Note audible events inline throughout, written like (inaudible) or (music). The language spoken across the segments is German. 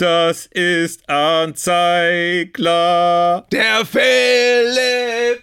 Das ist Anzeigler. Der Philipp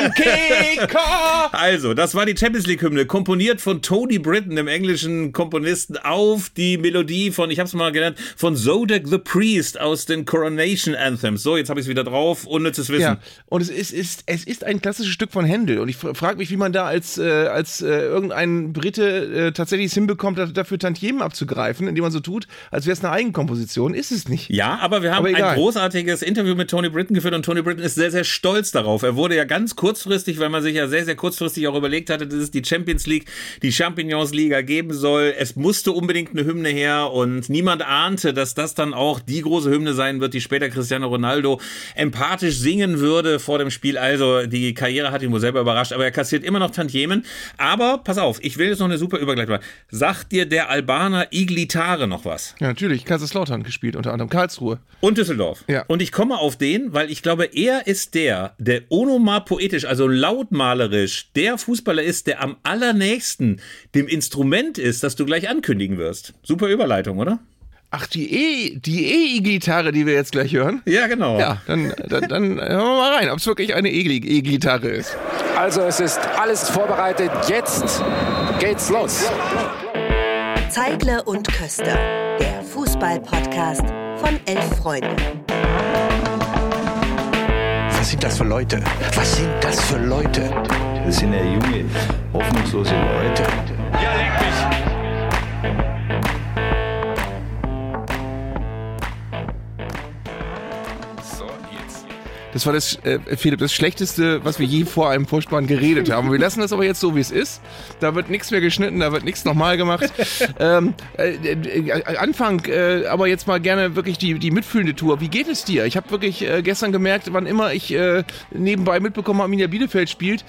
vom Kicker. Also, das war die Champions League-Hymne, komponiert von Tony Britton, dem englischen Komponisten, auf die Melodie von, ich habe es mal genannt, von Zodek the Priest aus den Coronation Anthems. So, jetzt habe ich es wieder drauf, unnützes Wissen. Ja, und es ist, ist, es ist ein klassisches Stück von Händel. Und ich frage mich, wie man da als, äh, als äh, irgendein Brite äh, tatsächlich es hinbekommt, dafür Tantiemen abzugreifen, indem man so tut, als wäre es eine Eigenkomposition. Ist es nicht. Ja, aber wir haben aber ein großartiges Interview mit Tony Britton geführt und Tony Britton ist sehr, sehr stolz darauf. Er wurde ja ganz kurzfristig, weil man sich ja sehr, sehr kurzfristig auch überlegt hatte, dass es die Champions League, die Champignons Liga geben soll. Es musste unbedingt eine Hymne her und niemand ahnte, dass das dann auch die große Hymne sein wird, die später Cristiano Ronaldo empathisch singen würde vor dem Spiel. Also die Karriere hat ihn wohl selber überrascht, aber er kassiert immer noch Tantiemen. Aber pass auf, ich will jetzt noch eine super Übergleitung machen. Sagt dir der Albaner Iglitare noch was? Ja, natürlich. Kaiserslautern gespielt, unter anderem Karlsruhe. Und Düsseldorf. Ja. Und ich komme auf den, weil ich glaube, er ist der, der onomar poetisch, also lautmalerisch, der Fußballer ist, der am allernächsten dem Instrument ist, das du gleich ankündigen wirst. Super Überleitung, oder? Ach, die E, die E-Gitarre, die wir jetzt gleich hören? Ja, genau. Ja, dann, dann, dann hören wir mal rein, ob es wirklich eine E-Gitarre ist. Also, es ist alles vorbereitet. Jetzt geht's los. Zeigler und Köster, der Fußball-Podcast von Elf Freunden. Was sind das für Leute? Was sind das für Leute? Das sind ja junge, hoffnungslose Leute. Ja, leck mich! Das war das, äh, Philipp, das Schlechteste, was wir je vor einem Vorspann geredet haben. Wir lassen das aber jetzt so, wie es ist. Da wird nichts mehr geschnitten, da wird nichts nochmal gemacht. (laughs) ähm, äh, äh, Anfang, äh, aber jetzt mal gerne wirklich die, die mitfühlende Tour. Wie geht es dir? Ich habe wirklich äh, gestern gemerkt, wann immer ich äh, nebenbei mitbekommen Arminia Bielefeld spielt,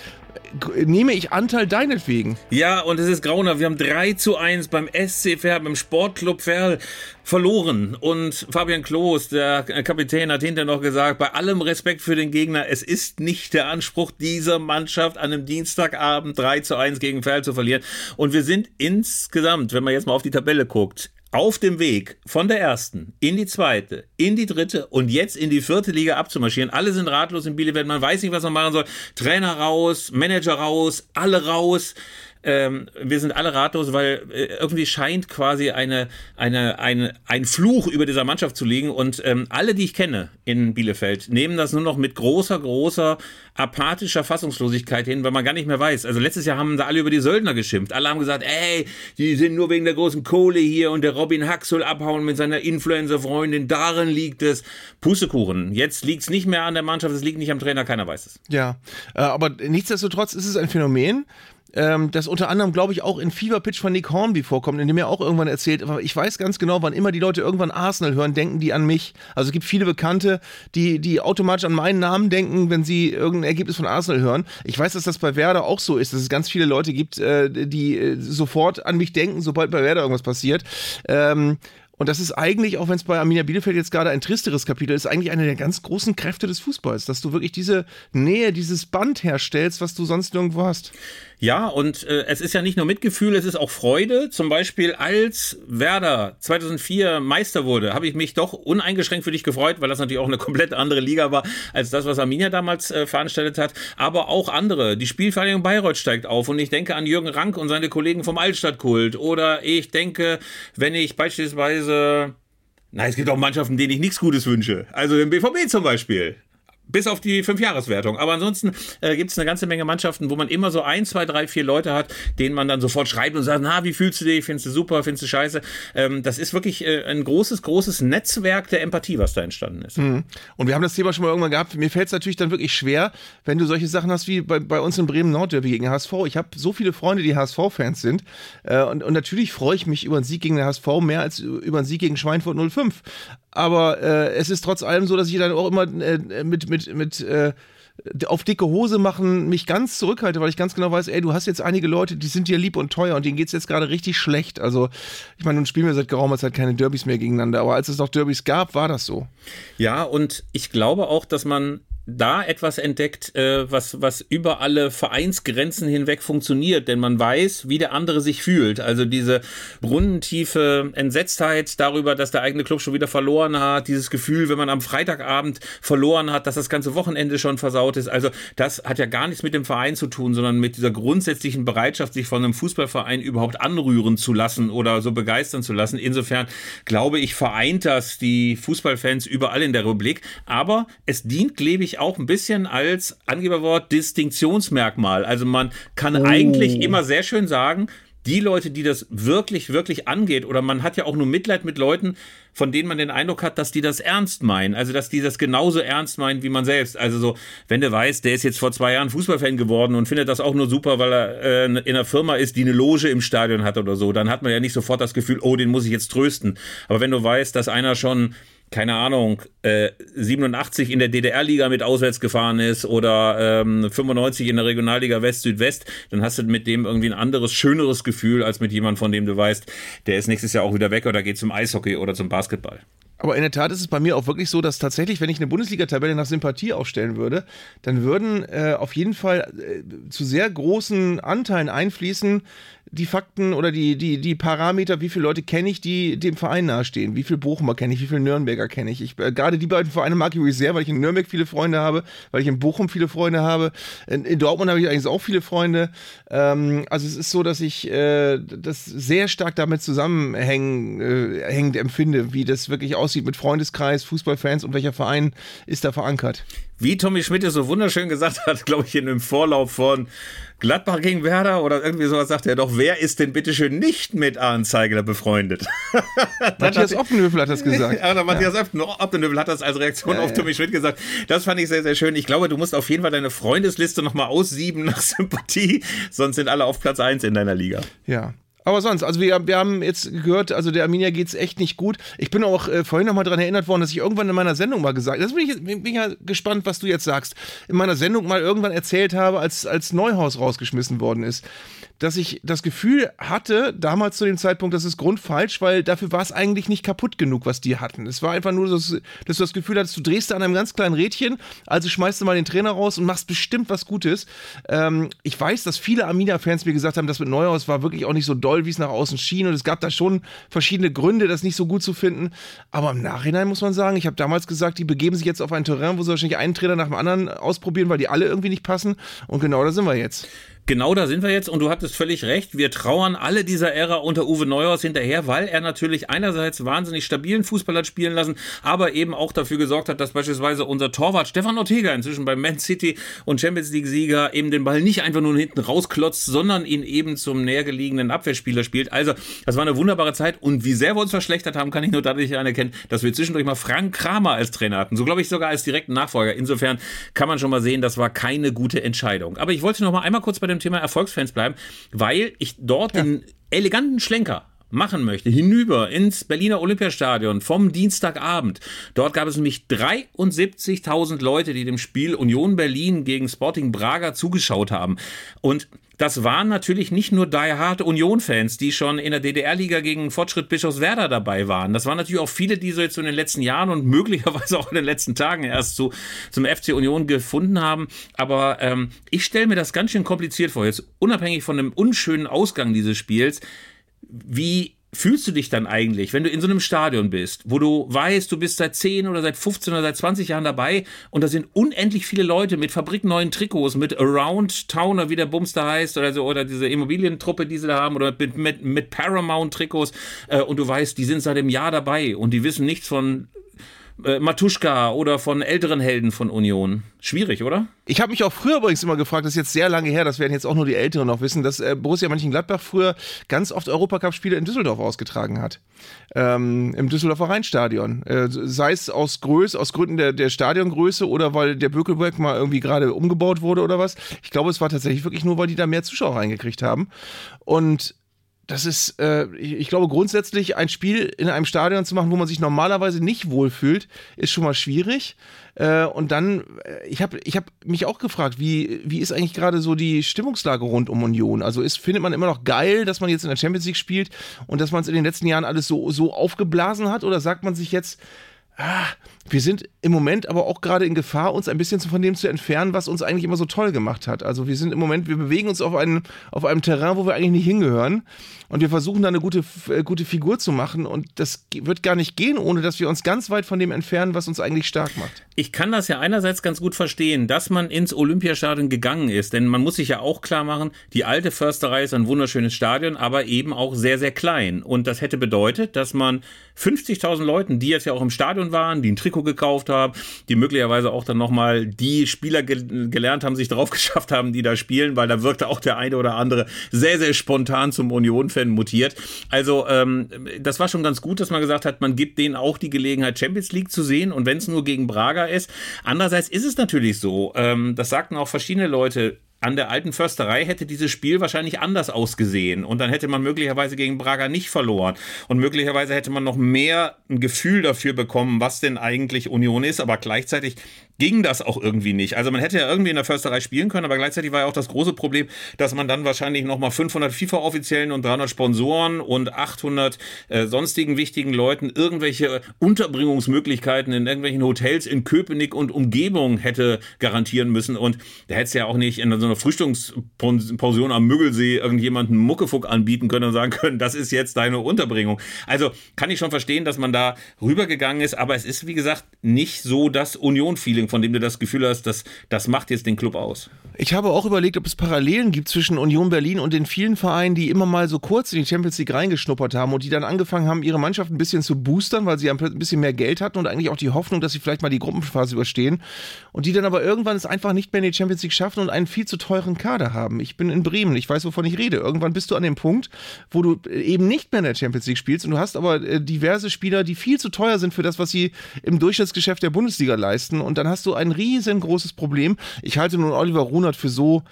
nehme ich Anteil deinetwegen. Ja, und es ist grauenhaft. Wir haben 3 zu 1 beim SC Verl, beim Sportclub Verl verloren. Und Fabian Klos, der Kapitän, hat hinterher noch gesagt, bei allem Respekt für den Gegner, es ist nicht der Anspruch dieser Mannschaft, an einem Dienstagabend 3 zu 1 gegen Verl zu verlieren. Und wir sind insgesamt, wenn man jetzt mal auf die Tabelle guckt, auf dem Weg von der ersten in die zweite, in die dritte und jetzt in die vierte Liga abzumarschieren. Alle sind ratlos in Bielefeld, man weiß nicht, was man machen soll. Trainer raus, Manager raus, alle raus ähm, wir sind alle ratlos, weil äh, irgendwie scheint quasi eine, eine, eine, ein Fluch über dieser Mannschaft zu liegen und ähm, alle, die ich kenne in Bielefeld, nehmen das nur noch mit großer, großer apathischer Fassungslosigkeit hin, weil man gar nicht mehr weiß. Also letztes Jahr haben da alle über die Söldner geschimpft. Alle haben gesagt, ey, die sind nur wegen der großen Kohle hier und der Robin Hack soll abhauen mit seiner Influencer-Freundin. Darin liegt es. Pustekuchen. Jetzt liegt es nicht mehr an der Mannschaft, es liegt nicht am Trainer, keiner weiß es. Ja, äh, aber nichtsdestotrotz ist es ein Phänomen, ähm, das unter anderem, glaube ich, auch in Fever Pitch von Nick Hornby vorkommt, in dem er auch irgendwann erzählt, ich weiß ganz genau, wann immer die Leute irgendwann Arsenal hören, denken die an mich. Also es gibt viele Bekannte, die, die automatisch an meinen Namen denken, wenn sie irgendein Ergebnis von Arsenal hören. Ich weiß, dass das bei Werder auch so ist, dass es ganz viele Leute gibt, äh, die äh, sofort an mich denken, sobald bei Werder irgendwas passiert. Ähm, und das ist eigentlich, auch wenn es bei Arminia Bielefeld jetzt gerade ein tristeres Kapitel ist, eigentlich eine der ganz großen Kräfte des Fußballs, dass du wirklich diese Nähe, dieses Band herstellst, was du sonst nirgendwo hast. Ja, und äh, es ist ja nicht nur Mitgefühl, es ist auch Freude. Zum Beispiel, als Werder 2004 Meister wurde, habe ich mich doch uneingeschränkt für dich gefreut, weil das natürlich auch eine (laughs) komplett andere Liga war als das, was Arminia damals äh, veranstaltet hat. Aber auch andere. Die Spielvereinigung Bayreuth steigt auf und ich denke an Jürgen Rank und seine Kollegen vom Altstadtkult. Oder ich denke, wenn ich beispielsweise Nein, es gibt auch Mannschaften, denen ich nichts Gutes wünsche. Also den BVB zum Beispiel. Bis auf die Fünfjahreswertung. Aber ansonsten äh, gibt es eine ganze Menge Mannschaften, wo man immer so ein, zwei, drei, vier Leute hat, denen man dann sofort schreibt und sagt, na, wie fühlst du dich? Findest du super? Findest du scheiße? Ähm, das ist wirklich äh, ein großes, großes Netzwerk der Empathie, was da entstanden ist. Mhm. Und wir haben das Thema schon mal irgendwann gehabt. Mir fällt es natürlich dann wirklich schwer, wenn du solche Sachen hast wie bei, bei uns in Bremen Nordderby gegen HSV. Ich habe so viele Freunde, die HSV-Fans sind. Äh, und, und natürlich freue ich mich über einen Sieg gegen den HSV mehr als über einen Sieg gegen Schweinfurt 05 aber äh, es ist trotz allem so, dass ich dann auch immer äh, mit, mit, mit äh, auf dicke Hose machen mich ganz zurückhalte, weil ich ganz genau weiß, ey, du hast jetzt einige Leute, die sind dir lieb und teuer und denen geht es jetzt gerade richtig schlecht. Also, ich meine, nun spielen wir seit geraumer Zeit keine Derbys mehr gegeneinander, aber als es noch Derbys gab, war das so. Ja, und ich glaube auch, dass man da etwas entdeckt, äh, was, was über alle Vereinsgrenzen hinweg funktioniert, denn man weiß, wie der andere sich fühlt. Also diese brunnentiefe Entsetztheit darüber, dass der eigene Club schon wieder verloren hat, dieses Gefühl, wenn man am Freitagabend verloren hat, dass das ganze Wochenende schon versaut ist. Also das hat ja gar nichts mit dem Verein zu tun, sondern mit dieser grundsätzlichen Bereitschaft, sich von einem Fußballverein überhaupt anrühren zu lassen oder so begeistern zu lassen. Insofern glaube ich, vereint das die Fußballfans überall in der Republik. Aber es dient, glaube ich, auch ein bisschen als Angeberwort Distinktionsmerkmal. Also man kann oh. eigentlich immer sehr schön sagen, die Leute, die das wirklich, wirklich angeht, oder man hat ja auch nur Mitleid mit Leuten, von denen man den Eindruck hat, dass die das ernst meinen. Also, dass die das genauso ernst meinen wie man selbst. Also so, wenn du weißt, der ist jetzt vor zwei Jahren Fußballfan geworden und findet das auch nur super, weil er äh, in einer Firma ist, die eine Loge im Stadion hat oder so, dann hat man ja nicht sofort das Gefühl, oh, den muss ich jetzt trösten. Aber wenn du weißt, dass einer schon keine Ahnung, äh, 87 in der DDR-Liga mit auswärts gefahren ist oder ähm, 95 in der Regionalliga West-Südwest, dann hast du mit dem irgendwie ein anderes, schöneres Gefühl als mit jemandem, von dem du weißt, der ist nächstes Jahr auch wieder weg oder geht zum Eishockey oder zum Basketball. Aber in der Tat ist es bei mir auch wirklich so, dass tatsächlich, wenn ich eine Bundesliga-Tabelle nach Sympathie aufstellen würde, dann würden äh, auf jeden Fall äh, zu sehr großen Anteilen einfließen die Fakten oder die, die, die Parameter, wie viele Leute kenne ich, die dem Verein nahestehen, wie viele Bochumer kenne ich, wie viele Nürnberger kenne ich. ich äh, gerade die beiden Vereine mag ich sehr, weil ich in Nürnberg viele Freunde habe, weil ich in Bochum viele Freunde habe. In, in Dortmund habe ich eigentlich auch viele Freunde. Ähm, also es ist so, dass ich äh, das sehr stark damit zusammenhängend äh, empfinde, wie das wirklich aussieht mit Freundeskreis, Fußballfans und welcher Verein ist da verankert. Wie Tommy Schmidt es so wunderschön gesagt hat, (laughs) glaube ich, in dem Vorlauf von Gladbach gegen Werder oder irgendwie sowas sagt er doch, wer ist denn bitteschön nicht mit Arne Zeigler befreundet? (laughs) Matthias Oppenhövel hat das gesagt. (laughs) Ja, Matthias ja. Oppenhövel hat das als Reaktion ja, auf Tommy Schmidt gesagt. Das fand ich sehr, sehr schön. Ich glaube, du musst auf jeden Fall deine Freundesliste nochmal aussieben nach (laughs) Sympathie, sonst sind alle auf Platz 1 in deiner Liga. Ja, aber sonst, also wir, wir haben jetzt gehört, also der Arminia geht es echt nicht gut. Ich bin auch äh, vorhin nochmal daran erinnert worden, dass ich irgendwann in meiner Sendung mal gesagt das bin ich, bin ich ja gespannt, was du jetzt sagst, in meiner Sendung mal irgendwann erzählt habe, als, als Neuhaus rausgeschmissen worden ist dass ich das Gefühl hatte, damals zu dem Zeitpunkt, das ist grundfalsch, weil dafür war es eigentlich nicht kaputt genug, was die hatten. Es war einfach nur, dass, dass du das Gefühl hattest, du drehst da an einem ganz kleinen Rädchen, also schmeißt du mal den Trainer raus und machst bestimmt was Gutes. Ähm, ich weiß, dass viele Amina-Fans mir gesagt haben, das mit Neuhaus war wirklich auch nicht so doll, wie es nach außen schien und es gab da schon verschiedene Gründe, das nicht so gut zu finden. Aber im Nachhinein muss man sagen, ich habe damals gesagt, die begeben sich jetzt auf ein Terrain, wo sie wahrscheinlich einen Trainer nach dem anderen ausprobieren, weil die alle irgendwie nicht passen. Und genau da sind wir jetzt. Genau da sind wir jetzt und du hattest völlig recht. Wir trauern alle dieser Ära unter Uwe Neuhaus hinterher, weil er natürlich einerseits wahnsinnig stabilen Fußball hat spielen lassen, aber eben auch dafür gesorgt hat, dass beispielsweise unser Torwart Stefan Ortega inzwischen beim Man City und Champions League Sieger eben den Ball nicht einfach nur hinten rausklotzt, sondern ihn eben zum nähergelegenen Abwehrspieler spielt. Also, das war eine wunderbare Zeit und wie sehr wir uns verschlechtert haben, kann ich nur dadurch anerkennen, dass wir zwischendurch mal Frank Kramer als Trainer hatten. So glaube ich sogar als direkten Nachfolger. Insofern kann man schon mal sehen, das war keine gute Entscheidung. Aber ich wollte noch mal einmal kurz bei dem Thema Erfolgsfans bleiben, weil ich dort ja. den eleganten Schlenker machen möchte, hinüber ins Berliner Olympiastadion vom Dienstagabend. Dort gab es nämlich 73.000 Leute, die dem Spiel Union Berlin gegen Sporting Braga zugeschaut haben. Und das waren natürlich nicht nur Die Hard Union-Fans, die schon in der DDR-Liga gegen Fortschritt Bischofswerda dabei waren. Das waren natürlich auch viele, die so jetzt in den letzten Jahren und möglicherweise auch in den letzten Tagen erst zu, zum FC Union gefunden haben. Aber ähm, ich stelle mir das ganz schön kompliziert vor, jetzt unabhängig von dem unschönen Ausgang dieses Spiels, wie fühlst du dich dann eigentlich, wenn du in so einem Stadion bist, wo du weißt, du bist seit 10 oder seit 15 oder seit 20 Jahren dabei und da sind unendlich viele Leute mit fabrikneuen Trikots, mit Around Towner, wie der Bums da heißt, oder so, oder diese Immobilientruppe, die sie da haben, oder mit, mit, mit Paramount-Trikots äh, und du weißt, die sind seit einem Jahr dabei und die wissen nichts von äh, Matuschka oder von älteren Helden von Union. Schwierig, oder? Ich habe mich auch früher übrigens immer gefragt, das ist jetzt sehr lange her, das werden jetzt auch nur die Älteren noch wissen, dass äh, Borussia Mönchengladbach früher ganz oft Europacup-Spiele in Düsseldorf ausgetragen hat. Ähm, Im Düsseldorfer Rheinstadion. Äh, sei es aus Größe, aus Gründen der, der Stadiongröße oder weil der Bökelberg mal irgendwie gerade umgebaut wurde oder was. Ich glaube, es war tatsächlich wirklich nur, weil die da mehr Zuschauer reingekriegt haben. Und das ist, äh, ich, glaube, grundsätzlich ein Spiel in einem Stadion zu machen, wo man sich normalerweise nicht wohlfühlt, ist schon mal schwierig. Äh, und dann, äh, ich habe ich hab mich auch gefragt, wie, wie ist eigentlich gerade so die Stimmungslage rund um Union? Also ist, findet man immer noch geil, dass man jetzt in der Champions League spielt und dass man es in den letzten Jahren alles so, so aufgeblasen hat? Oder sagt man sich jetzt, ah, wir sind im Moment aber auch gerade in Gefahr, uns ein bisschen von dem zu entfernen, was uns eigentlich immer so toll gemacht hat. Also wir sind im Moment, wir bewegen uns auf einem, auf einem Terrain, wo wir eigentlich nicht hingehören. Und wir versuchen da eine gute, äh, gute Figur zu machen. Und das wird gar nicht gehen, ohne dass wir uns ganz weit von dem entfernen, was uns eigentlich stark macht. Ich kann das ja einerseits ganz gut verstehen, dass man ins Olympiastadion gegangen ist. Denn man muss sich ja auch klar machen, die alte Försterei ist ein wunderschönes Stadion, aber eben auch sehr, sehr klein. Und das hätte bedeutet, dass man 50.000 Leuten, die jetzt ja auch im Stadion waren, die ein Trikot gekauft haben, die möglicherweise auch dann nochmal die Spieler ge gelernt haben, sich drauf (laughs) geschafft haben, die da spielen, weil da wirkte auch der eine oder andere sehr, sehr spontan zum Union-Fan mutiert. Also ähm, das war schon ganz gut, dass man gesagt hat, man gibt denen auch die Gelegenheit, Champions League zu sehen und wenn es nur gegen Braga ist. Andererseits ist es natürlich so, ähm, das sagten auch verschiedene Leute, an der alten Försterei hätte dieses Spiel wahrscheinlich anders ausgesehen. Und dann hätte man möglicherweise gegen Braga nicht verloren. Und möglicherweise hätte man noch mehr ein Gefühl dafür bekommen, was denn eigentlich Union ist, aber gleichzeitig ging das auch irgendwie nicht. Also man hätte ja irgendwie in der Försterei spielen können, aber gleichzeitig war ja auch das große Problem, dass man dann wahrscheinlich nochmal 500 FIFA-Offiziellen und 300 Sponsoren und 800 äh, sonstigen wichtigen Leuten irgendwelche Unterbringungsmöglichkeiten in irgendwelchen Hotels in Köpenick und Umgebung hätte garantieren müssen und da hätte es ja auch nicht in so einer Frühstückspension am Müggelsee irgendjemanden Muckefuck anbieten können und sagen können, das ist jetzt deine Unterbringung. Also kann ich schon verstehen, dass man da rübergegangen ist, aber es ist wie gesagt nicht so das Union-Feeling von dem du das Gefühl hast, dass das macht jetzt den Club aus. Ich habe auch überlegt, ob es Parallelen gibt zwischen Union Berlin und den vielen Vereinen, die immer mal so kurz in die Champions League reingeschnuppert haben und die dann angefangen haben, ihre Mannschaft ein bisschen zu boostern, weil sie ein bisschen mehr Geld hatten und eigentlich auch die Hoffnung, dass sie vielleicht mal die Gruppenphase überstehen und die dann aber irgendwann es einfach nicht mehr in die Champions League schaffen und einen viel zu teuren Kader haben. Ich bin in Bremen, ich weiß, wovon ich rede. Irgendwann bist du an dem Punkt, wo du eben nicht mehr in der Champions League spielst und du hast aber äh, diverse Spieler, die viel zu teuer sind für das, was sie im Durchschnittsgeschäft der Bundesliga leisten und dann hast du ein riesengroßes Problem. Ich halte nun Oliver Runert für so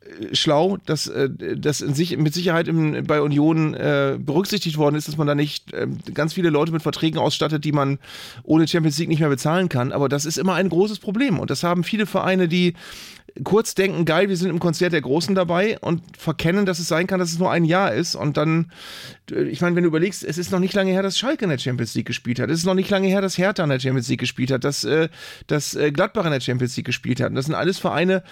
äh, schlau, dass äh, das sich, mit Sicherheit im, bei Union äh, berücksichtigt worden ist, dass man da nicht äh, ganz viele Leute mit Verträgen ausstattet, die man ohne Champions League nicht mehr bezahlen kann. Aber das ist immer ein großes Problem. Und das haben viele Vereine, die kurz denken, geil, wir sind im Konzert der Großen dabei und verkennen, dass es sein kann, dass es nur ein Jahr ist. Und dann, ich meine, wenn du überlegst, es ist noch nicht lange her, dass Schalke in der Champions League gespielt hat. Es ist noch nicht lange her, dass Hertha in der Champions League gespielt hat, dass, äh, dass äh, Gladbach in der Champions League gespielt hat. Und das sind alles Vereine,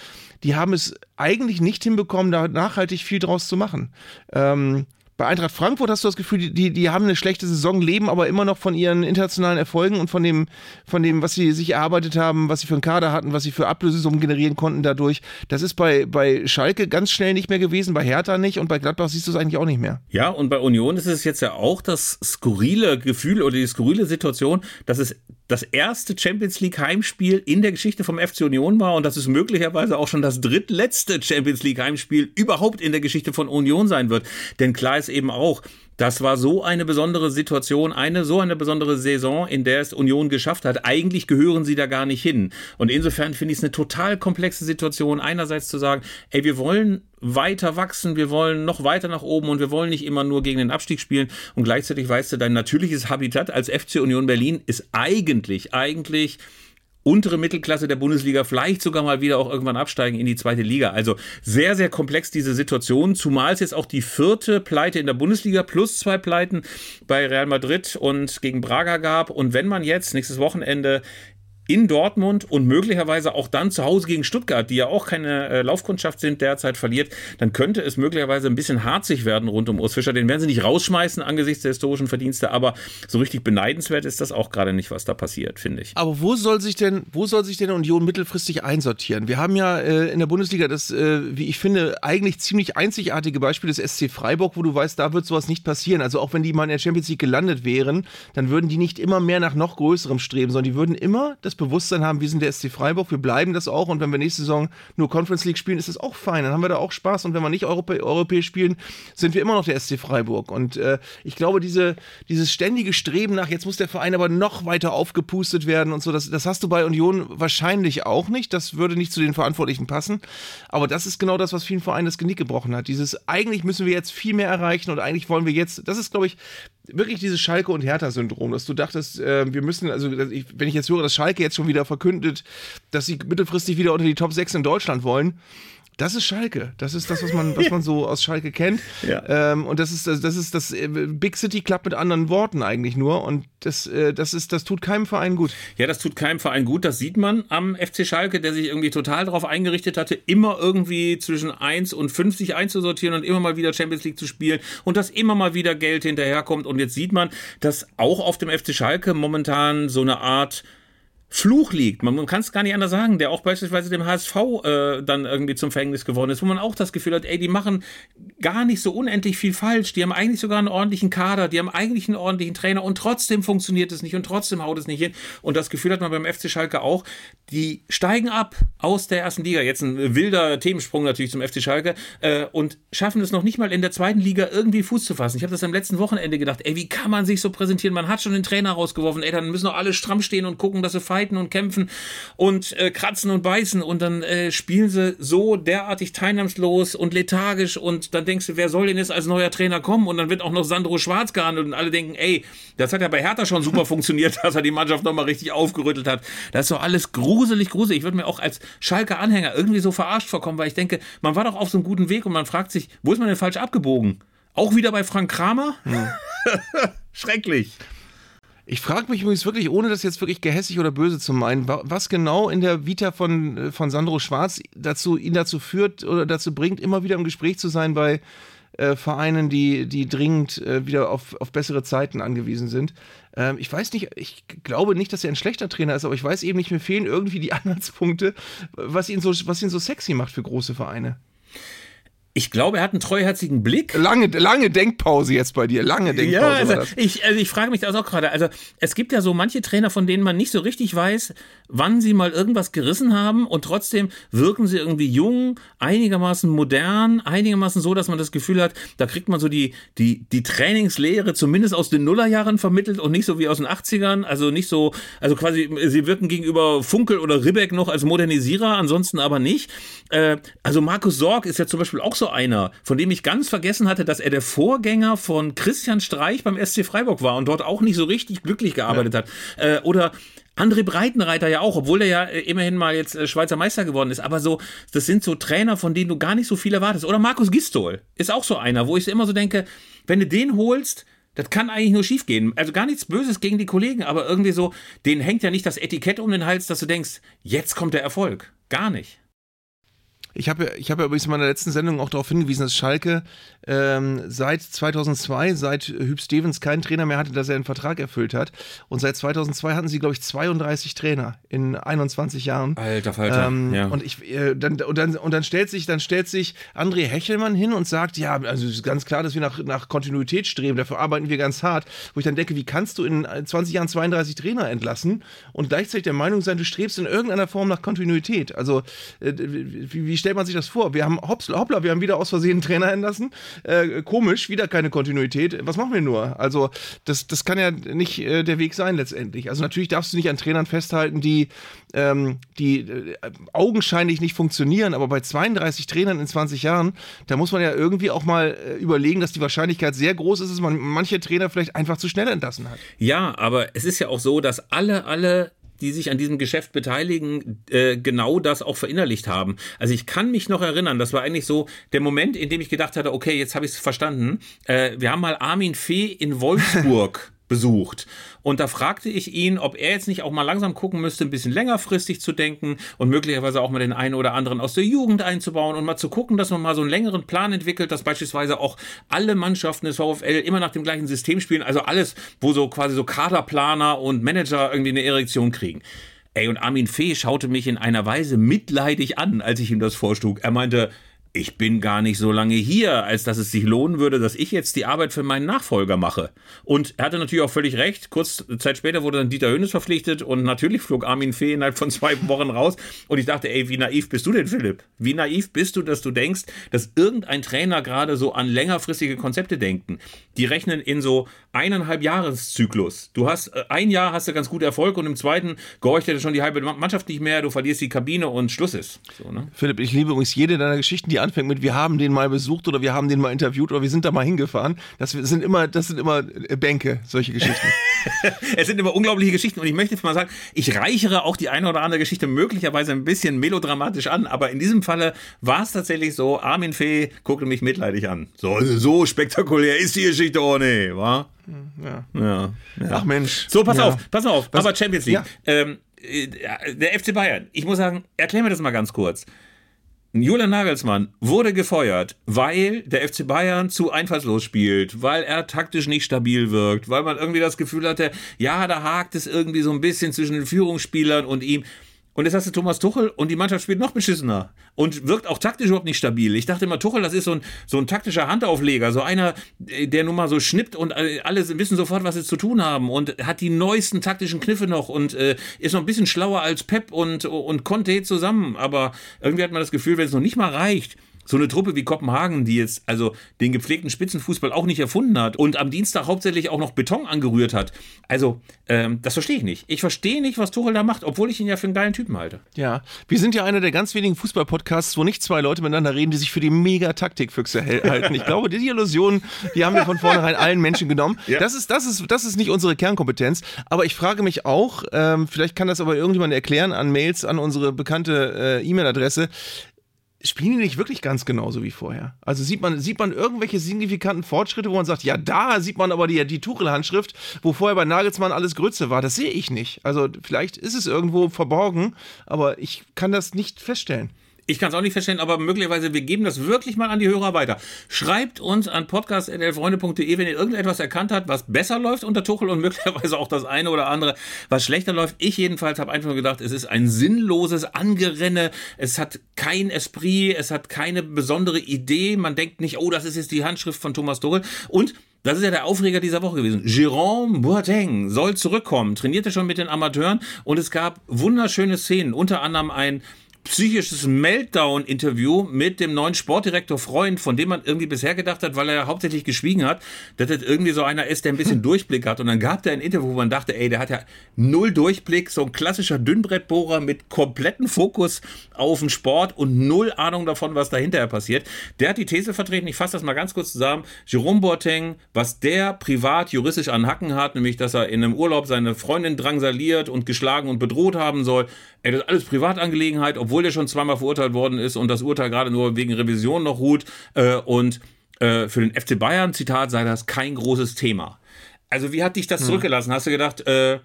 die haben es eigentlich nicht hinbekommen, da nachhaltig viel draus zu machen. Ähm, bei Eintracht Frankfurt hast du das Gefühl, die, die haben eine schlechte Saison, leben aber immer noch von ihren internationalen Erfolgen und von dem, von dem, was sie sich erarbeitet haben, was sie für einen Kader hatten, was sie für Ablösesummen generieren konnten dadurch. Das ist bei, bei Schalke ganz schnell nicht mehr gewesen, bei Hertha nicht und bei Gladbach siehst du es eigentlich auch nicht mehr. Ja, und bei Union ist es jetzt ja auch das skurrile Gefühl oder die skurrile Situation, dass es das erste Champions League Heimspiel in der Geschichte vom FC Union war und dass es möglicherweise auch schon das drittletzte Champions League Heimspiel überhaupt in der Geschichte von Union sein wird. Denn klar ist eben auch, das war so eine besondere Situation, eine so eine besondere Saison, in der es Union geschafft hat. Eigentlich gehören sie da gar nicht hin. Und insofern finde ich es eine total komplexe Situation, einerseits zu sagen, ey, wir wollen weiter wachsen, wir wollen noch weiter nach oben und wir wollen nicht immer nur gegen den Abstieg spielen. Und gleichzeitig weißt du, dein natürliches Habitat als FC Union Berlin ist eigentlich, eigentlich untere Mittelklasse der Bundesliga, vielleicht sogar mal wieder auch irgendwann absteigen in die zweite Liga. Also sehr, sehr komplex diese Situation, zumal es jetzt auch die vierte Pleite in der Bundesliga plus zwei Pleiten bei Real Madrid und gegen Braga gab. Und wenn man jetzt nächstes Wochenende in Dortmund und möglicherweise auch dann zu Hause gegen Stuttgart, die ja auch keine äh, Laufkundschaft sind, derzeit verliert, dann könnte es möglicherweise ein bisschen harzig werden rund um Urs Fischer. Den werden sie nicht rausschmeißen angesichts der historischen Verdienste, aber so richtig beneidenswert ist das auch gerade nicht, was da passiert, finde ich. Aber wo soll sich denn, wo soll sich denn Union mittelfristig einsortieren? Wir haben ja äh, in der Bundesliga das, äh, wie ich finde, eigentlich ziemlich einzigartige Beispiel des SC Freiburg, wo du weißt, da wird sowas nicht passieren. Also auch wenn die mal in der Champions League gelandet wären, dann würden die nicht immer mehr nach noch größerem streben, sondern die würden immer das Bewusstsein haben, wir sind der SC Freiburg, wir bleiben das auch. Und wenn wir nächste Saison nur Conference League spielen, ist das auch fein, dann haben wir da auch Spaß. Und wenn wir nicht Europä europäisch spielen, sind wir immer noch der SC Freiburg. Und äh, ich glaube, diese, dieses ständige Streben nach, jetzt muss der Verein aber noch weiter aufgepustet werden und so, das, das hast du bei Union wahrscheinlich auch nicht, das würde nicht zu den Verantwortlichen passen, aber das ist genau das, was vielen Vereinen das Genick gebrochen hat, dieses, eigentlich müssen wir jetzt viel mehr erreichen und eigentlich wollen wir jetzt, das ist glaube ich wirklich dieses Schalke- und Hertha-Syndrom, dass du dachtest, äh, wir müssen, also ich, wenn ich jetzt höre, dass Schalke jetzt schon wieder verkündet, dass sie mittelfristig wieder unter die Top 6 in Deutschland wollen, Das ist Schalke. Das ist das, was man, was (laughs) man so aus Schalke kennt. Ja. Ähm, und das ist, das ist das äh, Big City Club mit anderen Worten eigentlich nur. Und das, äh, das ist, das tut keinem Verein gut. Ja, das tut keinem Verein gut. Das sieht man am FC Schalke, der sich irgendwie total darauf eingerichtet hatte, immer irgendwie zwischen 1 und 50 einzusortieren und immer mal wieder Champions League zu spielen und dass immer mal wieder Geld hinterherkommt. Und jetzt sieht man, dass auch auf dem FC Schalke momentan so eine Art Fluch liegt. Man, kann es gar nicht anders sagen, der auch beispielsweise dem HSV äh, dann irgendwie zum Verhängnis geworden ist, wo man auch das Gefühl hat, ey, die machen gar nicht so unendlich viel falsch. Die haben eigentlich sogar einen ordentlichen Kader, die haben eigentlich einen ordentlichen Trainer und trotzdem funktioniert es nicht und trotzdem haut es nicht hin. Und das Gefühl hat man beim FC Schalke auch. Die steigen ab aus der ersten Liga. Jetzt ein wilder Themensprung natürlich zum FC Schalke äh, und schaffen es noch nicht mal in der zweiten Liga irgendwie Fuß zu fassen. Ich habe das am letzten Wochenende gedacht, ey, wie kann man sich so präsentieren? Man hat schon den Trainer rausgeworfen, ey, dann müssen doch alle stramm stehen und gucken, dass sie feiern fighten und kämpfen und äh, kratzen und beißen und dann äh, spielen sie so derartig teilnahmslos und lethargisch und dann denkst du, wer soll denn jetzt als neuer Trainer kommen und dann wird auch noch Sandro Schwarz gehandelt und alle denken, ey, das hat ja bei Hertha schon super (laughs) funktioniert, dass er die Mannschaft nochmal richtig aufgerüttelt hat. Das ist doch alles gruselig, gruselig. Ich würde mir auch als Schalke-Anhänger irgendwie so verarscht vorkommen, weil ich denke, man war doch auf so einem guten Weg und man fragt sich, wo ist man denn falsch abgebogen? Auch wieder bei Frank Kramer? Hm. (laughs) Schrecklich. Ich frage mich übrigens wirklich, ohne das jetzt wirklich gehässig oder böse zu meinen, was genau in der Vita von, äh, von Sandro Schwarz dazu, ihn dazu führt oder dazu bringt, immer wieder im Gespräch zu sein bei äh, Vereinen, die, die dringend äh, wieder auf, auf bessere Zeiten angewiesen sind. Ähm, ich weiß nicht, ich glaube nicht, dass er ein schlechter Trainer ist, aber ich weiß eben nicht, mir fehlen irgendwie die (laughs) Anhaltspunkte, was ihn so, was ihn so sexy macht für große Vereine. Ich glaube, er hat einen treuherzigen Blick. Lange, lange Denkpause jetzt bei dir. Lange Denkpause. Ja, also ich, also ich frage mich das auch gerade. Also es gibt ja so manche Trainer, von denen man nicht so richtig weiß, wann sie mal irgendwas gerissen haben und trotzdem wirken sie irgendwie jung, einigermaßen modern, einigermaßen so, dass man das Gefühl hat, da kriegt man so die, die, die Trainingslehre zumindest aus den Nullerjahren vermittelt und nicht so wie aus den 80ern. Also nicht so, also quasi, sie wirken gegenüber Funkel oder Ribbeck noch als Modernisierer, ansonsten aber nicht. Äh, also Markus Sorg ist ja zum Beispiel auch so so einer, von dem ich ganz vergessen hatte, dass er der Vorgänger von Christian Streich beim SC Freiburg war und dort auch nicht so richtig glücklich gearbeitet ja. hat. Äh, oder André Breitenreiter ja auch, obwohl er ja äh, immerhin mal jetzt äh, Schweizer Meister geworden ist. Aber so, das sind so Trainer, von denen du gar nicht so viel erwartest. Oder Markus Gistol ist auch so einer, wo ich immer so denke, wenn du den holst, das kann eigentlich nur schief gehen. Also gar nichts Böses gegen die Kollegen, aber irgendwie so, denen hängt ja nicht das Etikett um den Hals, dass du denkst, jetzt kommt der Erfolg. Gar nicht. Ich habe ich hab ja übrigens in meiner letzten Sendung auch darauf hingewiesen, dass Schalke ähm, seit 2002, seit Hüb Stevens keinen Trainer mehr hatte, dass er einen Vertrag erfüllt hat. Und seit 2002 hatten sie, glaube ich, 32 Trainer in 21 Jahren. Alter Falter. Ähm, ja. Und, ich, äh, dann, und, dann, und dann stellt sich, dann stellt sich André Hechelmann hin und sagt, ja, also es ist ganz klar, dass wir nach, nach Kontinuität streben, dafür arbeiten wir ganz hart. Wo ich dann denke, wie kannst du in 20 Jahren 32 Trainer entlassen und gleichzeitig der Meinung sein, du strebst in irgendeiner Form nach Kontinuität? Also, äh, wie, wie stellt man sich das vor? Wir haben hoppla, wir haben wieder aus Versehen einen Trainer entlassen. Äh, komisch, wieder keine Kontinuität. Was machen wir nur? Also, das, das kann ja nicht äh, der Weg sein letztendlich. Also, natürlich darfst du nicht an Trainern festhalten, die, ähm, die äh, augenscheinlich nicht funktionieren, aber bei 32 Trainern in 20 Jahren, da muss man ja irgendwie auch mal äh, überlegen, dass die Wahrscheinlichkeit sehr groß ist, dass man manche Trainer vielleicht einfach zu schnell entlassen hat. Ja, aber es ist ja auch so, dass alle, alle die sich an diesem Geschäft beteiligen, äh, genau das auch verinnerlicht haben. Also ich kann mich noch erinnern, das war eigentlich so der Moment, in dem ich gedacht hatte, okay, jetzt habe ich es verstanden. Äh, wir haben mal Armin Fee in Wolfsburg (laughs) besucht. Und da fragte ich ihn, ob er jetzt nicht auch mal langsam gucken müsste, ein bisschen längerfristig zu denken und möglicherweise auch mal den einen oder anderen aus der Jugend einzubauen und mal zu gucken, dass man mal so einen längeren Plan entwickelt, dass beispielsweise auch alle Mannschaften des VfL immer nach dem gleichen System spielen. Also alles, wo so quasi so Kaderplaner und Manager irgendwie eine Erektion kriegen. Ey, und Armin Fee schaute mich in einer Weise mitleidig an, als ich ihm das vorschlug. Er meinte, ich bin gar nicht so lange hier, als dass es sich lohnen würde, dass ich jetzt die Arbeit für meinen Nachfolger mache. Und er hatte natürlich auch völlig recht. Kurz Zeit später wurde dann Dieter Hönes verpflichtet und natürlich flog Armin Fee innerhalb von zwei Wochen raus. Und ich dachte, ey, wie naiv bist du denn, Philipp? Wie naiv bist du, dass du denkst, dass irgendein Trainer gerade so an längerfristige Konzepte denken? Die rechnen in so eineinhalb Jahreszyklus. Du hast äh, ein Jahr hast du ganz gut Erfolg und im zweiten gehorcht dir schon die halbe Mannschaft nicht mehr, du verlierst die Kabine und Schluss ist. So, ne? Philipp, ich liebe übrigens jede deiner Geschichten, die anfängt mit, wir haben den mal besucht oder wir haben den mal interviewt oder wir sind da mal hingefahren. Das sind immer, das sind immer äh, Bänke, solche Geschichten. (laughs) es sind immer unglaubliche Geschichten und ich möchte jetzt mal sagen, ich reichere auch die eine oder andere Geschichte möglicherweise ein bisschen melodramatisch an, aber in diesem Falle war es tatsächlich so, Armin Fee guckte mich mitleidig an. So, so spektakulär ist die Geschichte auch nicht, wa? Ja. Ja, ja. Ach Mensch. So, pass Ja. auf, pass auf. Was- Aber Champions League. Ja. Ähm, äh, der FC Bayern. Ich muss sagen, erklär mir das mal ganz kurz. Julian Nagelsmann wurde gefeuert, weil der FC Bayern zu einfallslos spielt, weil er taktisch nicht stabil wirkt, weil man irgendwie das Gefühl hatte, ja, da hakt es irgendwie so ein bisschen zwischen den Führungsspielern und ihm. Und jetzt hast du Thomas Tuchel und die Mannschaft spielt noch beschissener und wirkt auch taktisch überhaupt nicht stabil. Ich dachte immer, Tuchel, das ist so ein, so ein taktischer Handaufleger, so einer, äh, der nun mal so schnippt und äh, alle wissen sofort, was sie zu tun haben und hat die neuesten taktischen Kniffe noch und äh, ist noch ein bisschen schlauer als Pep und, und Conte zusammen. Aber irgendwie hat man das Gefühl, wenn es noch nicht mal reicht, so eine Truppe wie Kopenhagen, die jetzt also den gepflegten Spitzenfußball auch nicht erfunden hat und am Dienstag hauptsächlich auch noch Beton angerührt hat. Also, ähm, das verstehe ich nicht. Ich verstehe nicht, was Tuchel da macht, obwohl ich ihn ja für einen geilen Typen halte. Ja, wir sind ja einer der ganz wenigen Fußball-Podcasts, wo nicht zwei Leute miteinander reden, die sich für die Mega-Taktikfüchse (laughs) halten. Ich glaube, die Illusion, die haben wir von vornherein allen Menschen genommen. Ja. Das, ist, das, ist, das ist nicht unsere Kernkompetenz. Aber ich frage mich auch, ähm, vielleicht kann das aber irgendjemand erklären an Mails an unsere bekannte äh, E-Mail-Adresse. Spielen die nicht wirklich ganz genauso wie vorher? Also sieht man, sieht man irgendwelche signifikanten Fortschritte, wo man sagt, ja, da sieht man aber die, die Tuchel-Handschrift, wo vorher bei Nagelsmann alles Grütze war. Das sehe ich nicht. Also vielleicht ist es irgendwo verborgen, aber ich kann das nicht feststellen. Ich kann es auch nicht verstehen, aber möglicherweise, wir geben das wirklich mal an die Hörer weiter. Schreibt uns an podcast.elfreunde.de, wenn ihr irgendetwas erkannt habt, was besser läuft unter Tuchel und (laughs) möglicherweise auch das eine oder andere, was schlechter läuft. Ich jedenfalls habe einfach nur gedacht, es ist ein sinnloses Angerenne. Es hat kein Esprit, es hat keine besondere Idee. Man denkt nicht, oh, das ist jetzt die Handschrift von Thomas Tuchel. Und das ist ja der Aufreger dieser Woche gewesen. Jérôme Boateng soll zurückkommen, trainierte schon mit den Amateuren und es gab wunderschöne Szenen, unter anderem ein psychisches Meltdown-Interview mit dem neuen Sportdirektor Freund, von dem man irgendwie bisher gedacht hat, weil er hauptsächlich geschwiegen hat, dass das irgendwie so einer ist, der ein bisschen (laughs) Durchblick hat. Und dann gab der ein Interview, wo man dachte, ey, der hat ja null Durchblick, so ein klassischer Dünnbrettbohrer mit kompletten Fokus auf den Sport und null Ahnung davon, was dahinterher passiert. Der hat die These vertreten, ich fasse das mal ganz kurz zusammen, Jerome Boateng, was der privat juristisch an Hacken hat, nämlich, dass er in einem Urlaub seine Freundin drangsaliert und geschlagen und bedroht haben soll, ey, das ist alles Privatangelegenheit, obwohl der schon zweimal verurteilt worden ist und das Urteil gerade nur wegen Revision noch ruht. Äh, und äh, für den FC Bayern, Zitat, sei das kein großes Thema. Also wie hat dich das zurückgelassen? Hast du gedacht, äh,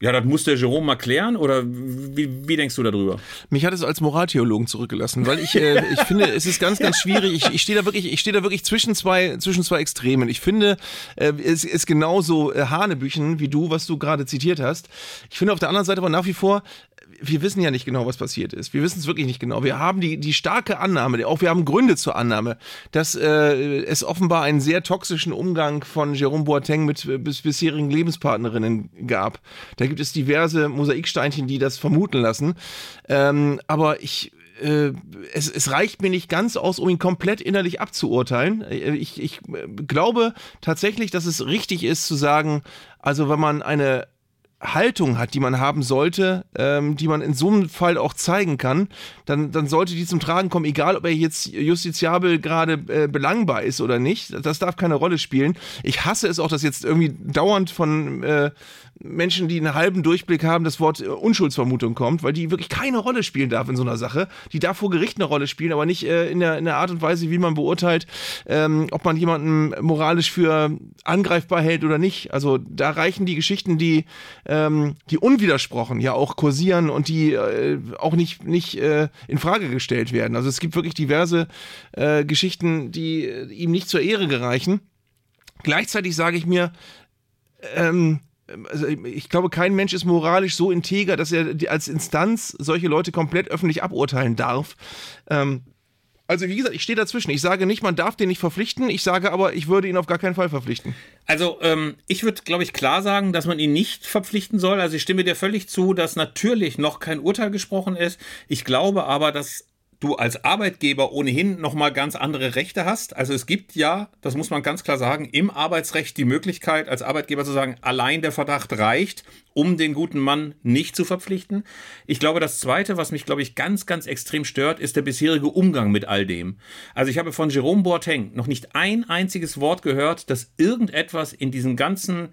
ja, das muss der Jerome mal klären oder wie, wie denkst du darüber? Mich hat es als Moraltheologen zurückgelassen, weil ich, äh, (laughs) ich finde, es ist ganz, ganz schwierig. Ich, ich stehe da wirklich, ich stehe da wirklich zwischen zwei, zwischen zwei Extremen. Ich finde, äh, es ist genauso äh, Hanebüchen wie du, was du gerade zitiert hast. Ich finde auf der anderen Seite aber nach wie vor, wir wissen ja nicht genau, was passiert ist. Wir wissen es wirklich nicht genau. Wir haben die, die starke Annahme, auch wir haben Gründe zur Annahme, dass äh, es offenbar einen sehr toxischen Umgang von Jerome Boateng mit äh, bis, bisherigen Lebenspartnerinnen gab. Da gibt es diverse Mosaiksteinchen, die das vermuten lassen. Ähm, aber ich, äh, es, es reicht mir nicht ganz aus, um ihn komplett innerlich abzuurteilen. Äh, Ich, ich glaube tatsächlich, dass es richtig ist zu sagen, also wenn man eine Haltung hat, die man haben sollte, ähm, die man in so einem Fall auch zeigen kann, dann, dann sollte die zum Tragen kommen, egal ob er jetzt justiziabel gerade äh, belangbar ist oder nicht. Das darf keine Rolle spielen. Ich hasse es auch, dass jetzt irgendwie dauernd von äh, Menschen, die einen halben Durchblick haben, das Wort äh, Unschuldsvermutung kommt, weil die wirklich keine Rolle spielen darf in so einer Sache. Die darf vor Gericht eine Rolle spielen, aber nicht äh, in, der, in der Art und Weise, wie man beurteilt, ähm, ob man jemanden moralisch für angreifbar hält oder nicht. Also da reichen die Geschichten, die, ähm, die unwidersprochen ja auch kursieren und die äh, auch nicht, nicht äh, in Frage gestellt werden. Also es gibt wirklich diverse äh, Geschichten, die äh, ihm nicht zur Ehre gereichen. Gleichzeitig sage ich mir, ähm, also ich glaube, kein Mensch ist moralisch so integer, dass er als Instanz solche Leute komplett öffentlich aburteilen darf. Ähm, also wie gesagt, ich stehe dazwischen. Ich sage nicht, man darf den nicht verpflichten. Ich sage aber, ich würde ihn auf gar keinen Fall verpflichten. Also, ähm, ich würde, glaube ich, klar sagen, dass man ihn nicht verpflichten soll. Also, ich stimme dir völlig zu, dass natürlich noch kein Urteil gesprochen ist. Ich glaube aber, dass du als Arbeitgeber ohnehin nochmal ganz andere Rechte hast. Also es gibt ja, das muss man ganz klar sagen, im Arbeitsrecht die Möglichkeit, als Arbeitgeber zu sagen, allein der Verdacht reicht, um den guten Mann nicht zu verpflichten. Ich glaube, das Zweite, was mich, glaube ich, ganz, ganz extrem stört, ist der bisherige Umgang mit all dem. Also ich habe von Jerome Boateng noch nicht ein einziges Wort gehört, dass irgendetwas in diesem ganzen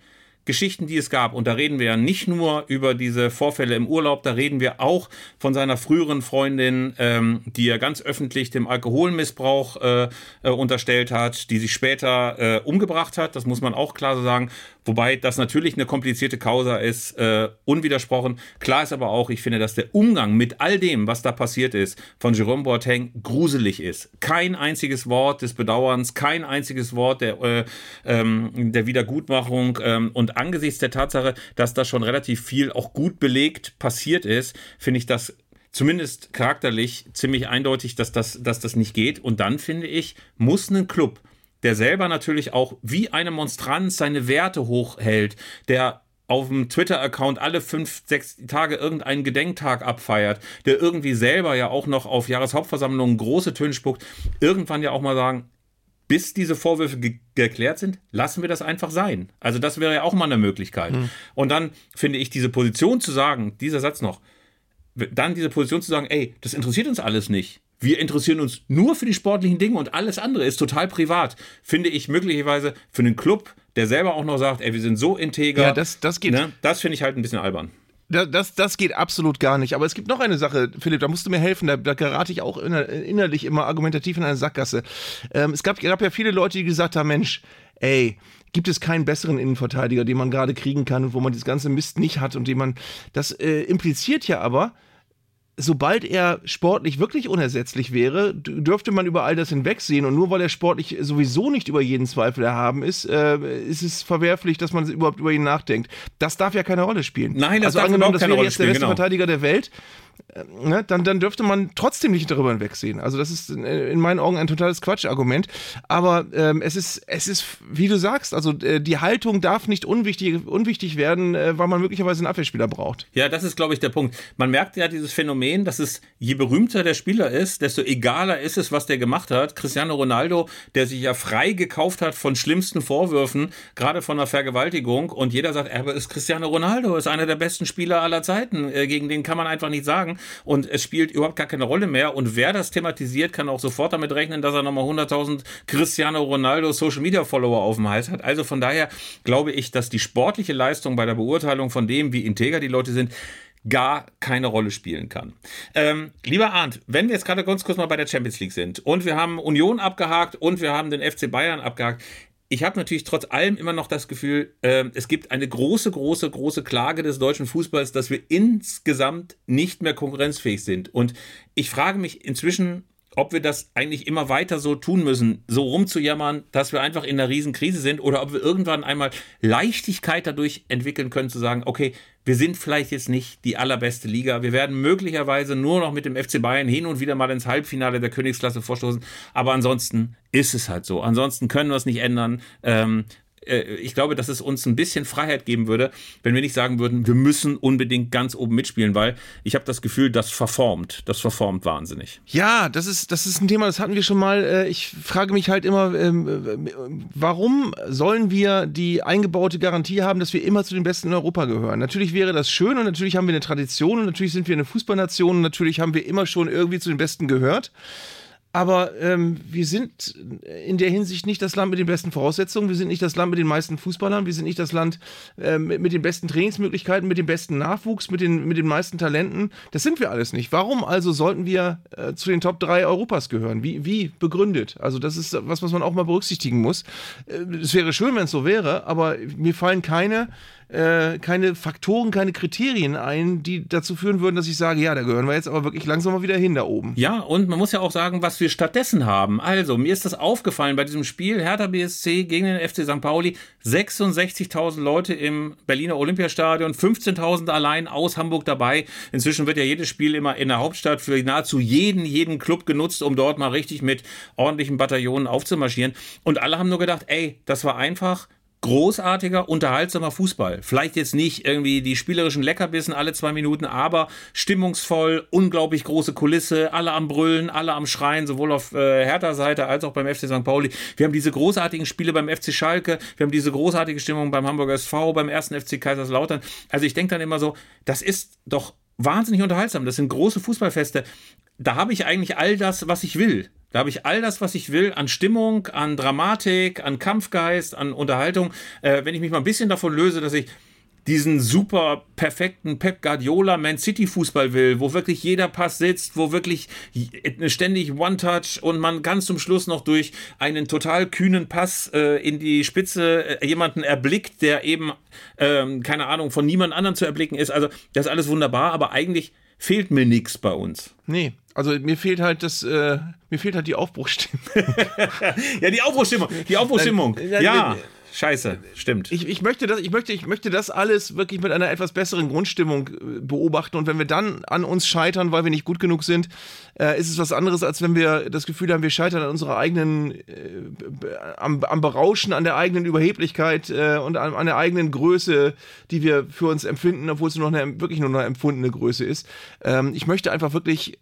Geschichten, die es gab. Und da reden wir ja nicht nur über diese Vorfälle im Urlaub, da reden wir auch von seiner früheren Freundin, ähm, die er ganz öffentlich dem Alkoholmissbrauch äh, äh, unterstellt hat, die sich später äh, umgebracht hat. Das muss man auch klar so sagen. Wobei das natürlich eine komplizierte Causa ist, äh, unwidersprochen. Klar ist aber auch, ich finde, dass der Umgang mit all dem, was da passiert ist, von Jerome Boateng gruselig ist. Kein einziges Wort des Bedauerns, kein einziges Wort der, äh, ähm, der Wiedergutmachung. Ähm, und angesichts der Tatsache, dass da schon relativ viel auch gut belegt passiert ist, finde ich das zumindest charakterlich ziemlich eindeutig, dass das, dass das nicht geht. Und dann finde ich, muss ein Club der selber natürlich auch wie eine Monstranz seine Werte hochhält, der auf dem Twitter-Account alle fünf, sechs Tage irgendeinen Gedenktag abfeiert, der irgendwie selber ja auch noch auf Jahreshauptversammlungen große Töne spuckt, irgendwann ja auch mal sagen, bis diese Vorwürfe ge geklärt sind, lassen wir das einfach sein. Also das wäre ja auch mal eine Möglichkeit. Mhm. Und dann finde ich diese Position zu sagen, dieser Satz noch, dann diese Position zu sagen, ey, das interessiert uns alles nicht. Wir interessieren uns nur für die sportlichen Dinge und alles andere ist total privat. Finde ich möglicherweise für einen Club, der selber auch noch sagt, ey, wir sind so integer. Ja, das, das geht. Ne, das finde ich halt ein bisschen albern. Das, das geht absolut gar nicht. Aber es gibt noch eine Sache, Philipp, da musst du mir helfen. Da, da gerate ich auch inner, innerlich immer argumentativ in eine Sackgasse. Ähm, es gab, gab ja viele Leute, die gesagt haben: Mensch, ey, gibt es keinen besseren Innenverteidiger, den man gerade kriegen kann und wo man das ganze Mist nicht hat und den man. Das äh, impliziert ja aber, sobald er sportlich wirklich unersetzlich wäre, dürfte man über all das hinwegsehen. Und nur weil er sportlich sowieso nicht über jeden Zweifel erhaben ist, äh, ist es verwerflich, dass man überhaupt über ihn nachdenkt. Das darf ja keine Rolle spielen. Nein, das also darf angenommen, das wäre jetzt spielen, der beste genau. Verteidiger der Welt, ne, dann, dann dürfte man trotzdem nicht darüber hinwegsehen. Also das ist äh, in meinen Augen ein totales Quatschargument. Aber ähm, es ist, es ist, wie du sagst, also äh, die Haltung darf nicht unwichtig, unwichtig werden, äh, weil man möglicherweise einen Abwehrspieler braucht. Ja, das ist, glaube ich, der Punkt. Man merkt ja dieses Phänomen, dass es, je berühmter der Spieler ist, desto egaler ist es, was der gemacht hat. Cristiano Ronaldo, der sich ja frei gekauft hat von schlimmsten Vorwürfen, gerade von einer Vergewaltigung, und jeder sagt, er ist Cristiano Ronaldo, ist einer der besten Spieler aller Zeiten. Äh, gegen den kann man einfach nicht sagen. Und es spielt überhaupt gar keine Rolle mehr. Und wer das thematisiert, kann auch sofort damit rechnen, dass er nochmal 100.000 Cristiano Ronaldo Social Media Follower auf dem Hals hat. Also von daher glaube ich, dass die sportliche Leistung bei der Beurteilung von dem, wie integer die Leute sind, gar keine Rolle spielen kann. Ähm, lieber Arndt, wenn wir jetzt gerade ganz kurz mal bei der Champions League sind und wir haben Union abgehakt und wir haben den FC Bayern abgehakt, ich habe natürlich trotz allem immer noch das Gefühl, äh, es gibt eine große, große, große Klage des deutschen Fußballs, dass wir insgesamt nicht mehr konkurrenzfähig sind. Und ich frage mich inzwischen, ob wir das eigentlich immer weiter so tun müssen, so rumzujammern, dass wir einfach in einer Riesenkrise sind oder ob wir irgendwann einmal Leichtigkeit dadurch entwickeln können, zu sagen, okay, wir sind vielleicht jetzt nicht die allerbeste Liga. Wir werden möglicherweise nur noch mit dem FC Bayern hin und wieder mal ins Halbfinale der Königsklasse vorstoßen. Aber ansonsten ist es halt so. Ansonsten können wir es nicht ändern. Ähm, äh, ich glaube, dass es uns ein bisschen Freiheit geben würde, wenn wir nicht sagen würden, wir müssen unbedingt ganz oben mitspielen, weil ich habe das Gefühl, das verformt, das verformt wahnsinnig. Ja, das ist, das ist ein Thema, das hatten wir schon mal. Äh, ich frage mich halt immer, ähm, warum sollen wir die eingebaute Garantie haben, dass wir immer zu den Besten in Europa gehören? Natürlich wäre das schön und natürlich haben wir eine Tradition und natürlich sind wir eine Fußballnation und natürlich haben wir immer schon irgendwie zu den Besten gehört. Aber ähm, wir sind in der Hinsicht nicht das Land mit den besten Voraussetzungen. Wir sind nicht das Land mit den meisten Fußballern. Wir sind nicht das Land äh, mit, mit, den besten Trainingsmöglichkeiten, mit dem besten Nachwuchs, mit den, mit den meisten Talenten. Das sind wir alles nicht. Warum also sollten wir äh, zu den Top 3 Europas gehören? Wie, wie begründet? Also, das ist was, was man auch mal berücksichtigen muss. Äh, es wäre schön, wenn es so wäre, aber mir fallen keine äh, keine Faktoren, keine Kriterien ein, die dazu führen würden, dass ich sage, ja, da gehören wir jetzt aber wirklich langsam mal wieder hin da oben. Ja, und man muss ja auch sagen, was wir stattdessen haben. Also, mir ist das aufgefallen bei diesem Spiel Hertha BSC gegen den FC St. Pauli. 66.000 Leute im Berliner Olympiastadion, 15.000 allein aus Hamburg dabei. Inzwischen wird ja jedes Spiel immer in der Hauptstadt für nahezu jeden, jeden Club genutzt, um dort mal richtig mit ordentlichen Bataillonen aufzumarschieren. Und alle haben nur gedacht, ey, das war einfach großartiger, unterhaltsamer Fußball. Vielleicht jetzt nicht irgendwie die spielerischen Leckerbissen alle zwei Minuten, aber stimmungsvoll, unglaublich große Kulisse, alle am Brüllen, alle am Schreien, sowohl auf äh, Hertha-Seite als auch beim FC St. Pauli. Wir haben diese großartigen Spiele beim FC Schalke, wir haben diese großartige Stimmung beim Hamburger SV, beim ersten FC Kaiserslautern. Also ich denke dann immer so, das ist doch wahnsinnig unterhaltsam. Das sind große Fußballfeste. Da habe ich eigentlich all das, was ich will. Da habe ich all das, was ich will, an Stimmung, an Dramatik, an Kampfgeist, an Unterhaltung. Äh, wenn ich mich mal ein bisschen davon löse, dass ich diesen super perfekten Pep Guardiola Man City Fußball will, wo wirklich jeder Pass sitzt, wo wirklich ständig One-Touch und man ganz zum Schluss noch durch einen total kühnen Pass äh, in die Spitze äh, jemanden erblickt, der eben, ähm, keine Ahnung, von niemand anderem zu erblicken ist. Also das ist alles wunderbar, aber eigentlich fehlt mir nichts bei uns. Nee, also mir fehlt halt das, äh, mir fehlt halt die Aufbruchstimmung. (laughs) ja, die Aufbruchstimmung, die Aufbruchstimmung. (laughs) ja. Scheiße, stimmt. Ich, ich, möchte das, ich, möchte, ich möchte das alles wirklich mit einer etwas besseren Grundstimmung äh, beobachten. Und wenn wir dann an uns scheitern, weil wir nicht gut genug sind, äh, ist es was anderes, als wenn wir das Gefühl haben, wir scheitern an unserer eigenen, äh, am, am, Berauschen, an der eigenen Überheblichkeit äh, und an, an, der eigenen Größe, die wir für uns empfinden, obwohl es nur noch eine, wirklich nur eine empfundene Größe ist. Ähm, ich möchte einfach wirklich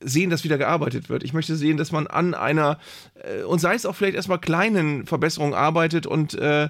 sehen, dass wieder gearbeitet wird. Ich möchte sehen, dass man an einer, äh, und sei es auch vielleicht erstmal kleinen Verbesserungen arbeitet und äh,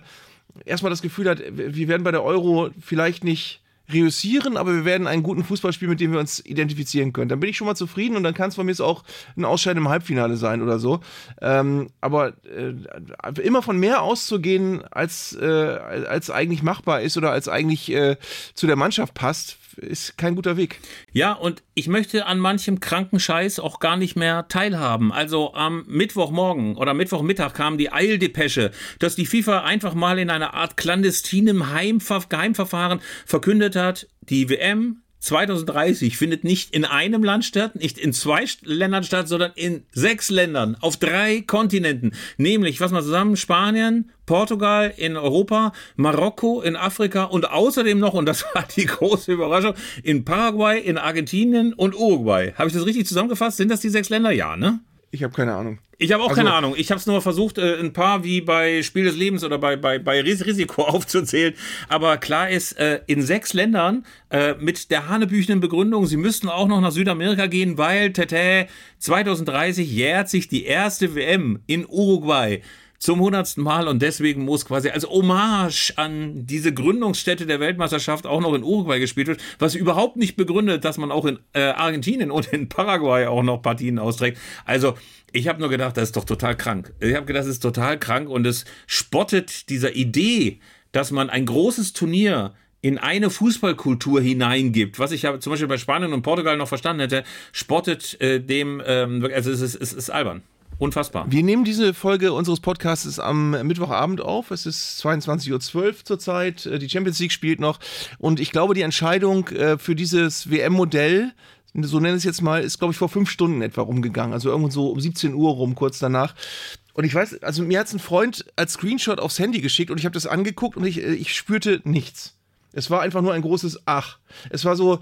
erstmal das Gefühl hat, wir werden bei der Euro vielleicht nicht reüssieren, aber wir werden einen guten Fußball spielen, mit dem wir uns identifizieren können. Dann bin ich schon mal zufrieden und dann kann es von mir auch ein Ausscheiden im Halbfinale sein oder so. Ähm, aber äh, immer von mehr auszugehen, als, äh, als eigentlich machbar ist oder als eigentlich äh, zu der Mannschaft passt, ist kein guter Weg. Ja, und ich möchte an manchem kranken Scheiß auch gar nicht mehr teilhaben. Also am Mittwochmorgen oder Mittwochmittag kam die Eildepesche, dass die FIFA einfach mal in einer Art clandestinem Geheimverfahren verkündet hat, die WM 2030 findet nicht in einem Land statt, nicht in zwei Ländern statt, sondern in sechs Ländern auf drei Kontinenten. Nämlich, was mal zusammen, Spanien, Portugal in Europa, Marokko in Afrika und außerdem noch, und das (laughs) war die große Überraschung, in Paraguay, in Argentinien und Uruguay. Habe ich das richtig zusammengefasst? Sind das die sechs Länder? Ja, ne? Ich habe keine Ahnung. Ich habe auch also, keine Ahnung. Ich habe es nur versucht, äh, ein paar wie bei Spiel des Lebens oder bei, bei, bei Risiko (laughs) aufzuzählen. Aber klar ist, äh, in sechs Ländern äh, mit der hanebüchenden Begründung, sie müssten auch noch nach Südamerika gehen, weil tete, 2030 jährt sich die erste WM in Uruguay zum hundertsten Mal und deswegen muss quasi als Hommage an diese Gründungsstätte der Weltmeisterschaft auch noch in Uruguay gespielt wird, was überhaupt nicht begründet, dass man auch in äh, Argentinien und in Paraguay auch noch Partien austrägt. Also ich habe nur gedacht, das ist doch total krank. Ich habe gedacht, das ist total krank und es spottet dieser Idee, dass man ein großes Turnier in eine Fußballkultur hineingibt, was ich ja zum Beispiel bei Spanien und Portugal noch verstanden hätte, spottet äh, dem, ähm, also es ist, es ist albern. Unfassbar. Wir nehmen diese Folge unseres Podcasts am Mittwochabend auf. Es ist 22.12 Uhr zurzeit. Äh, die Champions League spielt noch. Und ich glaube, die Entscheidung äh, für dieses WM-Modell, so nenne ich es jetzt mal, ist, glaube ich, vor fünf Stunden etwa rumgegangen. Also irgendwo so um 17 Uhr rum, kurz danach. Und ich weiß, also mir hat es ein Freund als Screenshot aufs Handy geschickt und ich habe das angeguckt und ich, äh, ich spürte nichts. Es war einfach nur ein großes Ach. Es war so,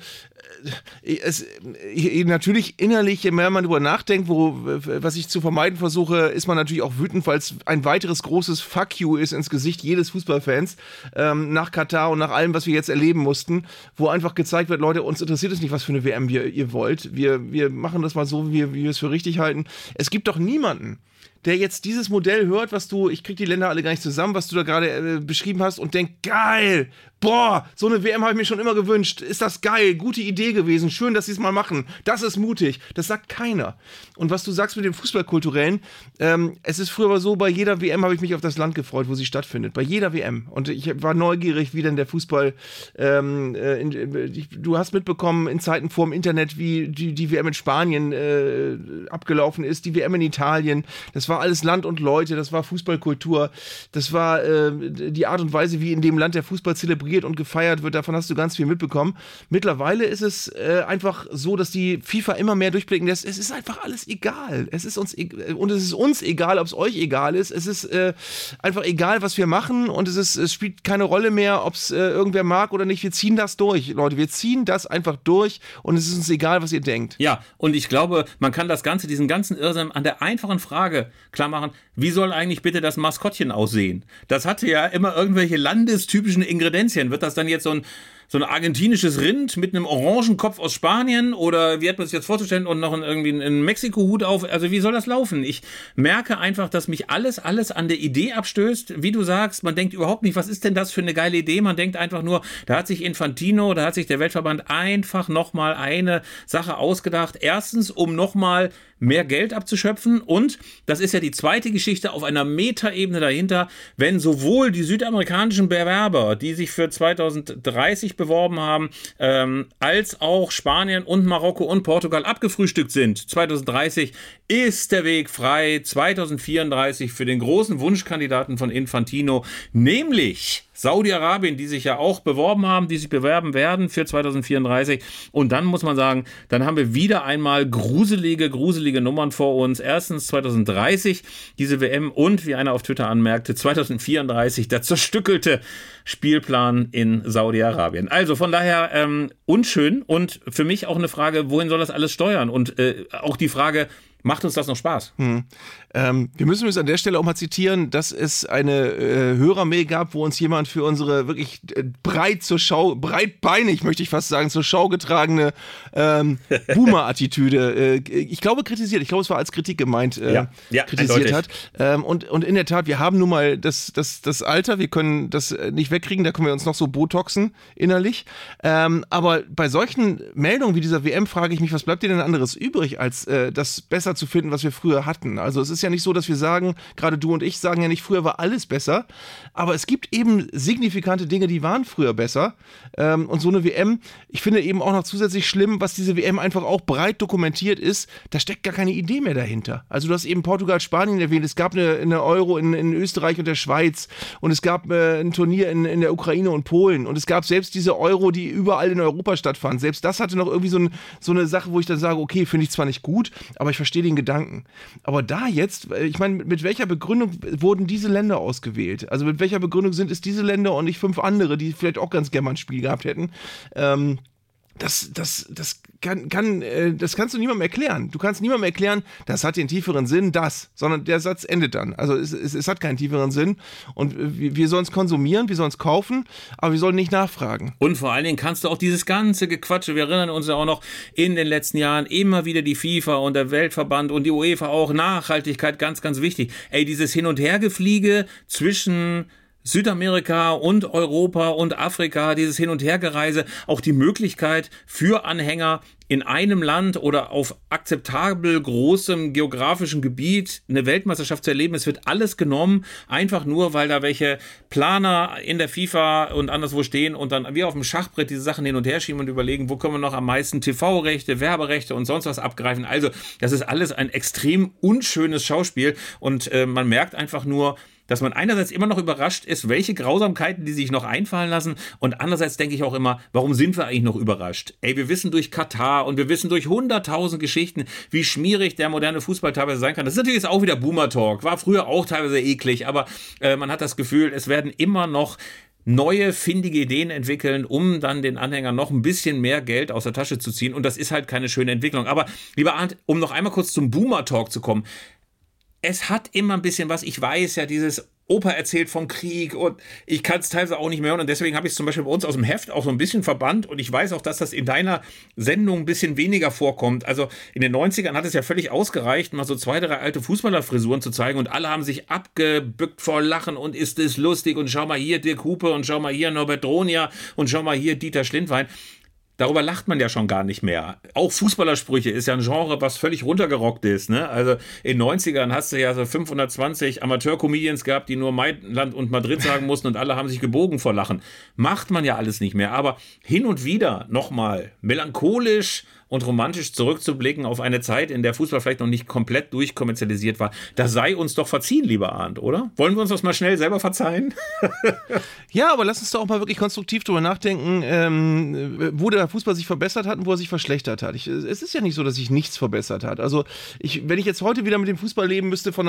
äh, es, äh, natürlich innerlich, je mehr man darüber nachdenkt, wo, was ich zu vermeiden versuche, ist man natürlich auch wütend, weil es ein weiteres großes Fuck you ist ins Gesicht jedes Fußballfans ähm, nach Katar und nach allem, was wir jetzt erleben mussten, wo einfach gezeigt wird, Leute, uns interessiert es nicht, was für eine WM wir, ihr wollt. Wir, wir machen das mal so, wie, wie wir es für richtig halten. Es gibt doch niemanden, der jetzt dieses Modell hört, was du, ich krieg die Länder alle gar nicht zusammen, was du da gerade äh, beschrieben hast und denkt, geil, boah, so eine WM habe ich mir schon immer gewünscht, ist das geil, gute Idee gewesen, schön, dass sie es mal machen, das ist mutig, das sagt keiner. Und was du sagst mit dem Fußballkulturellen, ähm, es ist früher so, bei jeder WM habe ich mich auf das Land gefreut, wo sie stattfindet, bei jeder WM. Und ich war neugierig, wie denn der Fußball, ähm, äh, in, äh, du hast mitbekommen in Zeiten vor dem Internet, wie die, die WM in Spanien äh, abgelaufen ist, die WM in Italien, das war alles Land und Leute, das war Fußballkultur, das war äh, die Art und Weise, wie in dem Land der Fußball zelebriert und gefeiert wird. Davon hast du ganz viel mitbekommen. Mittlerweile ist ist es äh, einfach so, dass die FIFA immer mehr durchblicken lässt. Es ist einfach alles egal. Es ist uns e und es ist uns egal, ob es euch egal ist. Es ist äh, einfach egal, was wir machen und es ist es spielt keine Rolle mehr, ob es äh, irgendwer mag oder nicht. Wir ziehen das durch, Leute. Wir ziehen das einfach durch und es ist uns egal, was ihr denkt. Ja, und ich glaube, man kann das Ganze, diesen ganzen Irrsinn an der einfachen Frage klar machen, wie soll eigentlich bitte das Maskottchen aussehen? Das hatte ja immer irgendwelche landestypischen Ingredienzien. Wird das dann jetzt so ein so ein argentinisches Rind mit einem Orangenkopf aus Spanien oder wie hat man sich jetzt vorzustellen und noch einen, irgendwie einen Mexiko-Hut auf? Also wie soll das laufen? Ich merke einfach, dass mich alles, alles an der Idee abstößt. Wie du sagst, man denkt überhaupt nicht, was ist denn das für eine geile Idee? Man denkt einfach nur, da hat sich Infantino, da hat sich der Weltverband einfach nochmal eine Sache ausgedacht. Erstens, um nochmal mehr Geld abzuschöpfen. Und das ist ja die zweite Geschichte auf einer Metaebene dahinter, wenn sowohl die südamerikanischen Bewerber, die sich für 2030 beworben haben, ähm, als auch Spanien und Marokko und Portugal abgefrühstückt sind. 2030 ist der Weg frei. 2034 für den großen Wunschkandidaten von Infantino, nämlich Saudi-Arabien, die sich ja auch beworben haben, die sich bewerben werden für 2034. Und dann muss man sagen, dann haben wir wieder einmal gruselige, gruselige Nummern vor uns. Erstens 2030 diese WM und, wie einer auf Twitter anmerkte, 2034 der zerstückelte Spielplan in Saudi-Arabien. Also von daher ähm, unschön und für mich auch eine Frage, wohin soll das alles steuern? Und äh, auch die Frage, macht uns das noch Spaß? Hm. Ähm, wir müssen uns an der Stelle auch mal zitieren, dass es eine äh, Hörermail gab, wo uns jemand für unsere wirklich äh, breit zur Schau, breitbeinig möchte ich fast sagen, zur Schau getragene ähm, (laughs) Boomer-Attitüde, äh, ich glaube kritisiert, ich glaube es war als Kritik gemeint, äh, ja, ja, kritisiert eindeutig. hat. Ähm, und, und in der Tat, wir haben nun mal das, das, das Alter, wir können das äh, nicht wegkriegen, da können wir uns noch so botoxen innerlich. Ähm, aber bei solchen Meldungen wie dieser WM frage ich mich, was bleibt dir denn anderes übrig, als äh, das besser zu finden, was wir früher hatten? Also es ist ja nicht so, dass wir sagen, gerade du und ich sagen ja nicht, früher war alles besser, aber es gibt eben signifikante Dinge, die waren früher besser. Ähm, und so eine WM, ich finde eben auch noch zusätzlich schlimm, was diese WM einfach auch breit dokumentiert ist, da steckt gar keine Idee mehr dahinter. Also du hast eben Portugal, Spanien erwähnt, es gab eine, eine Euro in, in, Österreich und der Schweiz und es gab äh, ein Turnier in, in der Ukraine und Polen und es gab selbst diese Euro, die überall in Europa stattfanden. Selbst das hatte noch irgendwie so, ein, so eine Sache, wo ich dann sage, okay, finde ich zwar nicht gut, aber ich verstehe den Gedanken. Aber da jetzt jetzt, ich meine, mit welcher Begründung wurden diese Länder ausgewählt? Also mit welcher Begründung sind es diese Länder und nicht fünf andere, die vielleicht auch ganz gerne mal ein Spiel gehabt hätten? Ähm, das, das, das kann, kann, äh, das kannst du niemandem erklären. Du kannst niemandem erklären, das hat den tieferen Sinn, das, sondern der Satz endet dann. Also es, es, es hat keinen tieferen Sinn und wir, wir sollen es konsumieren, wir sollen es kaufen, aber wir sollen nicht nachfragen. Und vor allen Dingen kannst du auch dieses ganze Gequatsche, wir erinnern uns ja auch noch in den letzten Jahren immer wieder die FIFA und der Weltverband und die UEFA auch Nachhaltigkeit ganz, ganz wichtig. Ey, dieses Hin- und Hergefliege zwischen Südamerika und Europa und Afrika, dieses Hin- und Hergereise, auch die Möglichkeit für Anhänger in einem Land oder auf akzeptabel großem geografischen Gebiet eine Weltmeisterschaft zu erleben. Es wird alles genommen, einfach nur, weil da welche Planer in der FIFA und anderswo stehen und dann wie auf dem Schachbrett diese Sachen hin und her schieben und überlegen, wo können wir noch am meisten TV-Rechte, Werberechte und sonst was abgreifen. Also, das ist alles ein extrem unschönes Schauspiel und äh, man merkt einfach nur, dass man einerseits immer noch überrascht ist, welche Grausamkeiten die sich noch einfallen lassen und andererseits denke ich auch immer, warum sind wir eigentlich noch überrascht? Ey, wir wissen durch Katar und wir wissen durch hunderttausend Geschichten, wie schmierig der moderne Fußball teilweise sein kann. Das ist natürlich jetzt auch wieder Boomer-Talk, war früher auch teilweise eklig, aber äh, man hat das Gefühl, es werden immer noch neue, findige Ideen entwickeln, um dann den Anhängern noch ein bisschen mehr Geld aus der Tasche zu ziehen. Und das ist halt keine schöne Entwicklung. Aber lieber Arndt, um noch einmal kurz zum Boomer-Talk zu kommen es hat immer ein bisschen was. Ich weiß ja, dieses Opa erzählt vom Krieg und ich kann es teilweise auch nicht mehr hören und deswegen habe ich es zum Beispiel bei uns aus dem Heft auch so ein bisschen verbannt und ich weiß auch, dass das in deiner Sendung ein bisschen weniger vorkommt. Also in den 90ern hat es ja völlig ausgereicht, mal so zwei, drei alte Fußballerfrisuren zu zeigen und alle haben sich abgebückt vor Lachen und ist es lustig und schau mal hier Dirk Hupe und schau mal hier Norbert Dronia und schau mal hier Dieter Schlindwein. Darüber lacht man ja schon gar nicht mehr. Auch Fußballersprüche ist ja ein Genre, was völlig runtergerockt ist. Ne? Also in 90ern hast du ja so 520 Amateur-Comedians gehabt, die nur Mailand und Madrid sagen mussten und alle haben sich gebogen vor Lachen. Macht man ja alles nicht mehr. Aber hin und wieder nochmal melancholisch und romantisch zurückzublicken auf eine Zeit, in der Fußball vielleicht noch nicht komplett durchkommerzialisiert war. Das sei uns doch verziehen, lieber Arndt, oder? Wollen wir uns das mal schnell selber verzeihen? (laughs) ja, aber lass uns doch auch mal wirklich konstruktiv drüber nachdenken, ähm, wo der Fußball sich verbessert hat und wo er sich verschlechtert hat. Ich, es ist ja nicht so, dass sich nichts verbessert hat. Also, ich, wenn ich jetzt heute wieder mit dem Fußball leben müsste von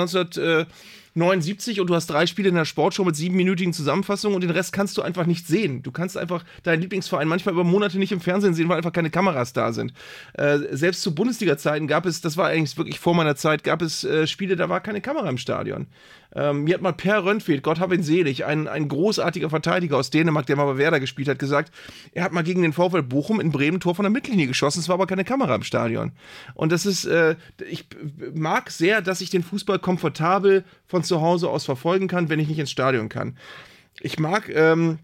1979 und du hast drei Spiele in der Sportshow mit siebenminütigen Zusammenfassungen und den Rest kannst du einfach nicht sehen. Du kannst einfach deinen Lieblingsverein manchmal über Monate nicht im Fernsehen sehen, weil einfach keine Kameras da sind. Äh, selbst zu Bundesliga-Zeiten gab es, das war eigentlich wirklich vor meiner Zeit, gab es äh, Spiele, da war keine Kamera im Stadion. Ähm, mir hat mal Per Röntfeld, Gott hab ihn selig, ein, ein großartiger Verteidiger aus Dänemark, der mal bei Werder gespielt hat, gesagt, er hat mal gegen den VfL Bochum in Bremen Tor von der Mittellinie geschossen, es war aber keine Kamera im Stadion. Und das ist, äh, ich mag sehr, dass ich den Fußball komfortabel von zu Hause aus verfolgen kann, wenn ich nicht ins Stadion kann. Ich mag, ähm,